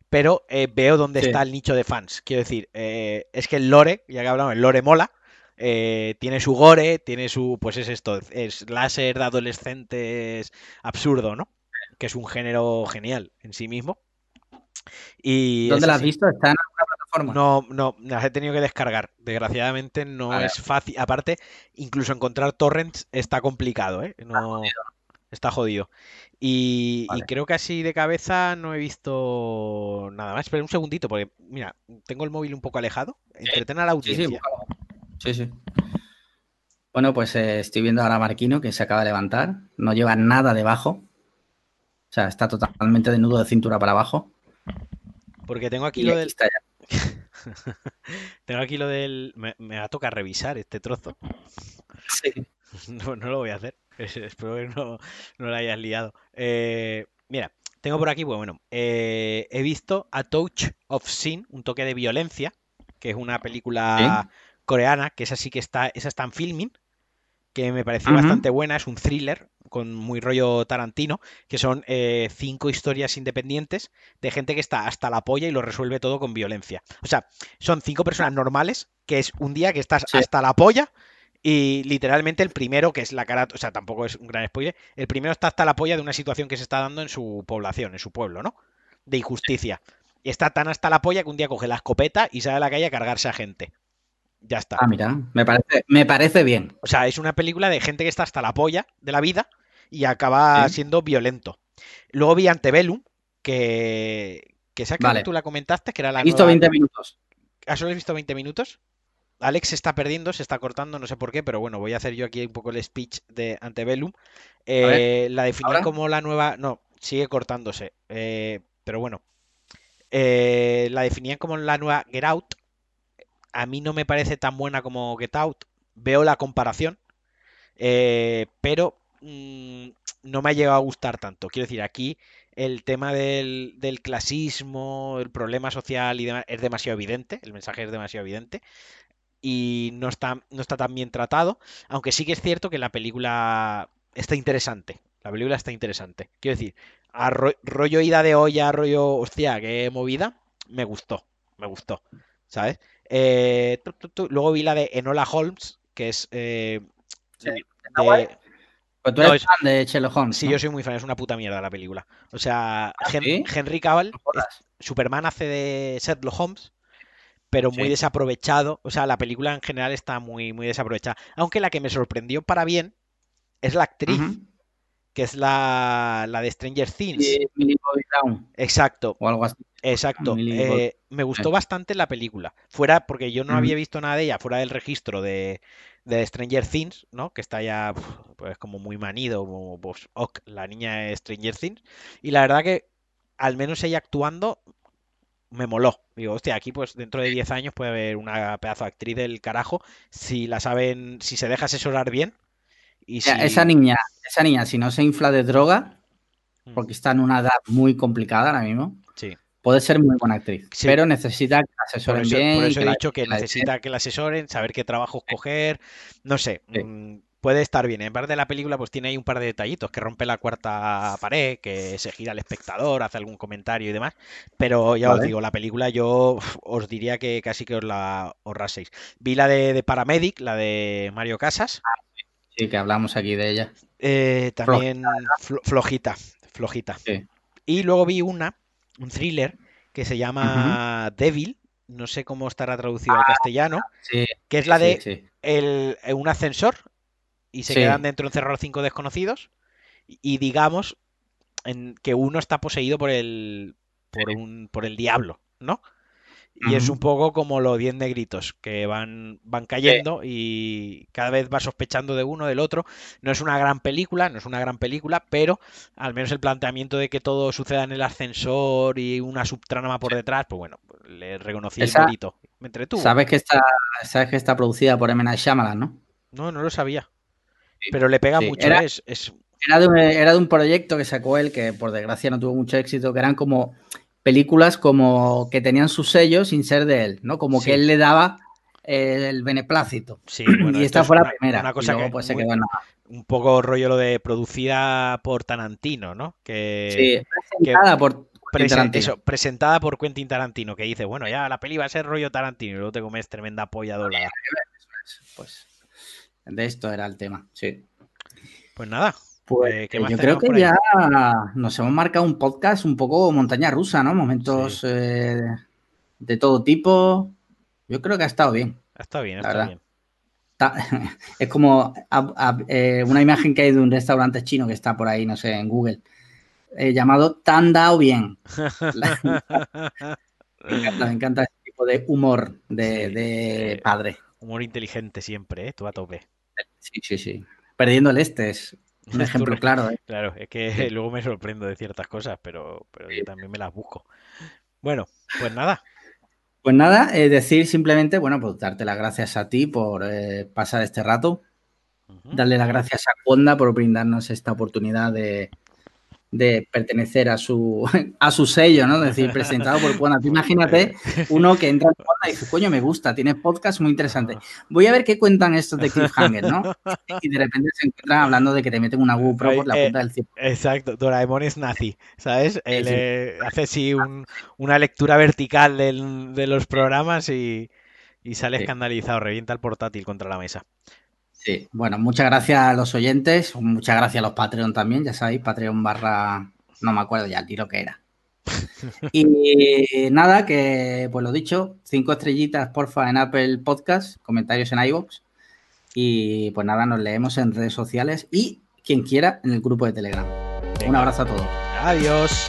Pero eh, veo dónde sí. está el nicho de fans. Quiero decir, eh, es que el lore, ya que hablamos, el lore mola. tiene su gore, tiene su, pues es esto, es láser de adolescentes absurdo, ¿no? Que es un género genial en sí mismo. Y ¿Dónde la has visto? ¿Está en alguna plataforma? No, no, las he tenido que descargar. Desgraciadamente no es fácil. Aparte, incluso encontrar torrents está complicado, ¿eh? No, está jodido. Y, y Vale. creo que así de cabeza no he visto nada más. Espera un segundito, porque mira, tengo el móvil un poco alejado. Entreten a la Sí, sí, audiencia. sí, sí. Bueno, pues eh, estoy viendo ahora a Marquino que se acaba de levantar. No lleva nada debajo. O sea, está totalmente desnudo de cintura para abajo. Porque tengo aquí Y lo del. está ya. Tengo aquí lo del. Me, me va a tocar revisar este trozo. Sí. No, no lo voy a hacer. Es- Espero que no, no lo hayas liado. Eh, mira, tengo por aquí, pues bueno, eh, he visto A Touch of Sin, un toque de violencia, que es una película coreana, que esa sí que está, esa está en filming, que me pareció bastante buena, es un thriller con muy rollo Tarantino, que son eh, cinco historias independientes de gente que está hasta la polla y lo resuelve todo con violencia. O sea, son cinco personas normales, que es un día que estás Sí. hasta la polla y literalmente el primero, que es la cara, o sea, tampoco es un gran spoiler, el primero está hasta la polla de una situación que se está dando en su población, en su pueblo, ¿no? De injusticia. Y está tan hasta la polla que un día coge la escopeta y sale a la calle a cargarse a gente. Ya está. Ah, mira, me parece, me parece bien. O sea, es una película de gente que está hasta la polla de la vida y acaba Sí. siendo violento. Luego vi Antebellum, que, que esa que Vale. tú la comentaste, que era la He visto nueva- 20 minutos. ¿Ah, solo has visto 20 minutos? Alex se está perdiendo, se está cortando, no sé por qué, pero bueno, voy a hacer yo aquí un poco el speech de Antebellum. Eh, la definían ¿ahora? como la nueva. No, sigue cortándose. eh, pero bueno. Eh, la definían como la nueva Get Out. A mí no me parece tan buena como Get Out. Veo la comparación. eh, pero mm, no me ha llegado a gustar tanto. Quiero decir, aquí el tema del, clasismo, el problema social y demás es demasiado evidente. El mensaje es demasiado evidente y no está, no está tan bien tratado, aunque sí que es cierto que la película está interesante. La película está interesante. Quiero decir, a ro- rollo ida de olla, rollo, hostia, qué movida, me gustó, me gustó, ¿sabes? Eh, tu, tu, tu. Luego vi la de Enola Holmes, que es eh, Sí. de-? Pues tú No, eres es- fan de Sherlock Holmes. Sí, ¿no? yo soy muy fan, es una puta mierda la película. O sea, Hen- ¿sí? Henry Cavill. Superman hace de Sherlock Holmes, pero muy Sí. desaprovechado. O sea, la película en general está muy, muy desaprovechada. Aunque la que me sorprendió para bien es la actriz, que es la, la de Stranger Things. Sí, Millie Bobby Brown Exacto, o algo así. Exacto. Eh, me gustó bastante la película. Fuera, porque yo no había visto nada de ella, fuera del registro de, de Stranger Things, ¿no? Que está ya pues como muy manido, como pues, ok, la niña de Stranger Things. Y la verdad que, al menos ella actuando, me moló. Digo, hostia, aquí pues dentro de 10 años puede haber una pedazo de actriz del carajo si la saben, si se deja asesorar bien. Y si... Esa niña, esa niña, si no se infla de droga, Mm, porque está en una edad muy complicada ahora mismo. Puede ser muy buena actriz. Sí. Pero necesita que la Por asesoren eso, bien. por eso he dicho que necesita que la asesoren, saber qué trabajos coger, no sé, Sí. mm, puede estar bien. En parte de la película pues tiene ahí un par de detallitos, que rompe la cuarta pared, que se gira el espectador, hace algún comentario y demás, pero ya os digo, la película yo os diría que casi que os la ahorraseis. Vi la de, de Paramedic, la de Mario Casas, Sí, que hablamos aquí de ella. eh, también flo- flojita, flojita. Y luego vi una, un thriller, que se llama Devil, no sé cómo estará traducido al castellano, Sí, que es la sí, de sí. el, eh, un ascensor y se Sí. quedan dentro encerrados cinco desconocidos y, y digamos en, que uno está poseído por el por un por el diablo, ¿no? Y es un poco como los 10 negritos que van, van cayendo y cada vez va sospechando de uno, del otro. No es una gran película, no es una gran película, pero al menos el planteamiento de que todo suceda en el ascensor y una subtrama por detrás, pues bueno, le reconocí Esa- el mérito. Me entretuvo. Sabes que está, sabes que está producida por M. Night Shyamalan, ¿no? No, no lo sabía. Sí, Pero le pega mucho, Era- es, es- Era de, un, era de un proyecto que sacó él que por desgracia no tuvo mucho éxito, que eran como películas como que tenían su sello sin ser de él, ¿no? Como Sí. que él le daba eh, el beneplácito. sí, bueno, y esta es fue la una- primera. Una y cosa luego que pues se muy- quedó en nada. un poco rollo lo de producida por Tarantino, ¿no? Que Sí, presentada por eso, presentada por Quentin Tarantino, que dice, bueno, ya la peli va a ser rollo Tarantino y luego te comes tremenda polla doblada. pues de esto era el tema, sí. Pues nada. Pues eh, ¿qué eh, más yo creo que ya nos hemos marcado un podcast un poco montaña rusa, ¿no? Momentos Sí. eh, de todo tipo. Yo creo que ha estado bien. Está bien, La está verdad. bien. Es como a- a- eh, una imagen que hay de un restaurante chino que está por ahí, no sé, en Google, eh, llamado Tan Dao Bien. Me encanta, me encanta ese tipo de humor de, Sí, de padre. Humor inteligente siempre, ¿eh? Tú a tope. Sí, sí, sí. Perdiendo el este es un ejemplo claro. ¿eh? Claro, es que luego me sorprendo de ciertas cosas, pero, pero yo también me las busco. Bueno, pues nada. Pues nada, eh, decir simplemente, bueno, pues darte las gracias a ti por eh, pasar este rato, darle las gracias a Conda por brindarnos esta oportunidad de, de pertenecer a su, a su sello, ¿no? Es decir, presentado por. Tú imagínate uno que entra en Conda y dice, coño, me gusta, tiene podcast muy interesante. Voy a ver qué cuentan estos de Cliffhanger, ¿no? Y de repente se encuentran hablando de que te meten una GoPro por la Eh, punta del cielo. Exacto, Doraemon es nazi, ¿sabes? Él sí. eh, hace así un- una lectura vertical del- de los programas y, y sale Sí. escandalizado, revienta el portátil contra la mesa. Sí, bueno, muchas gracias a los oyentes, muchas gracias a los Patreon también, ya sabéis, Patreon barra, no me acuerdo ya el tiro que era. Y nada, que pues lo dicho, cinco estrellitas porfa en Apple Podcast, comentarios en iVoox y pues nada, nos leemos en redes sociales y quien quiera en el grupo de Telegram. Un abrazo a todos. adiós.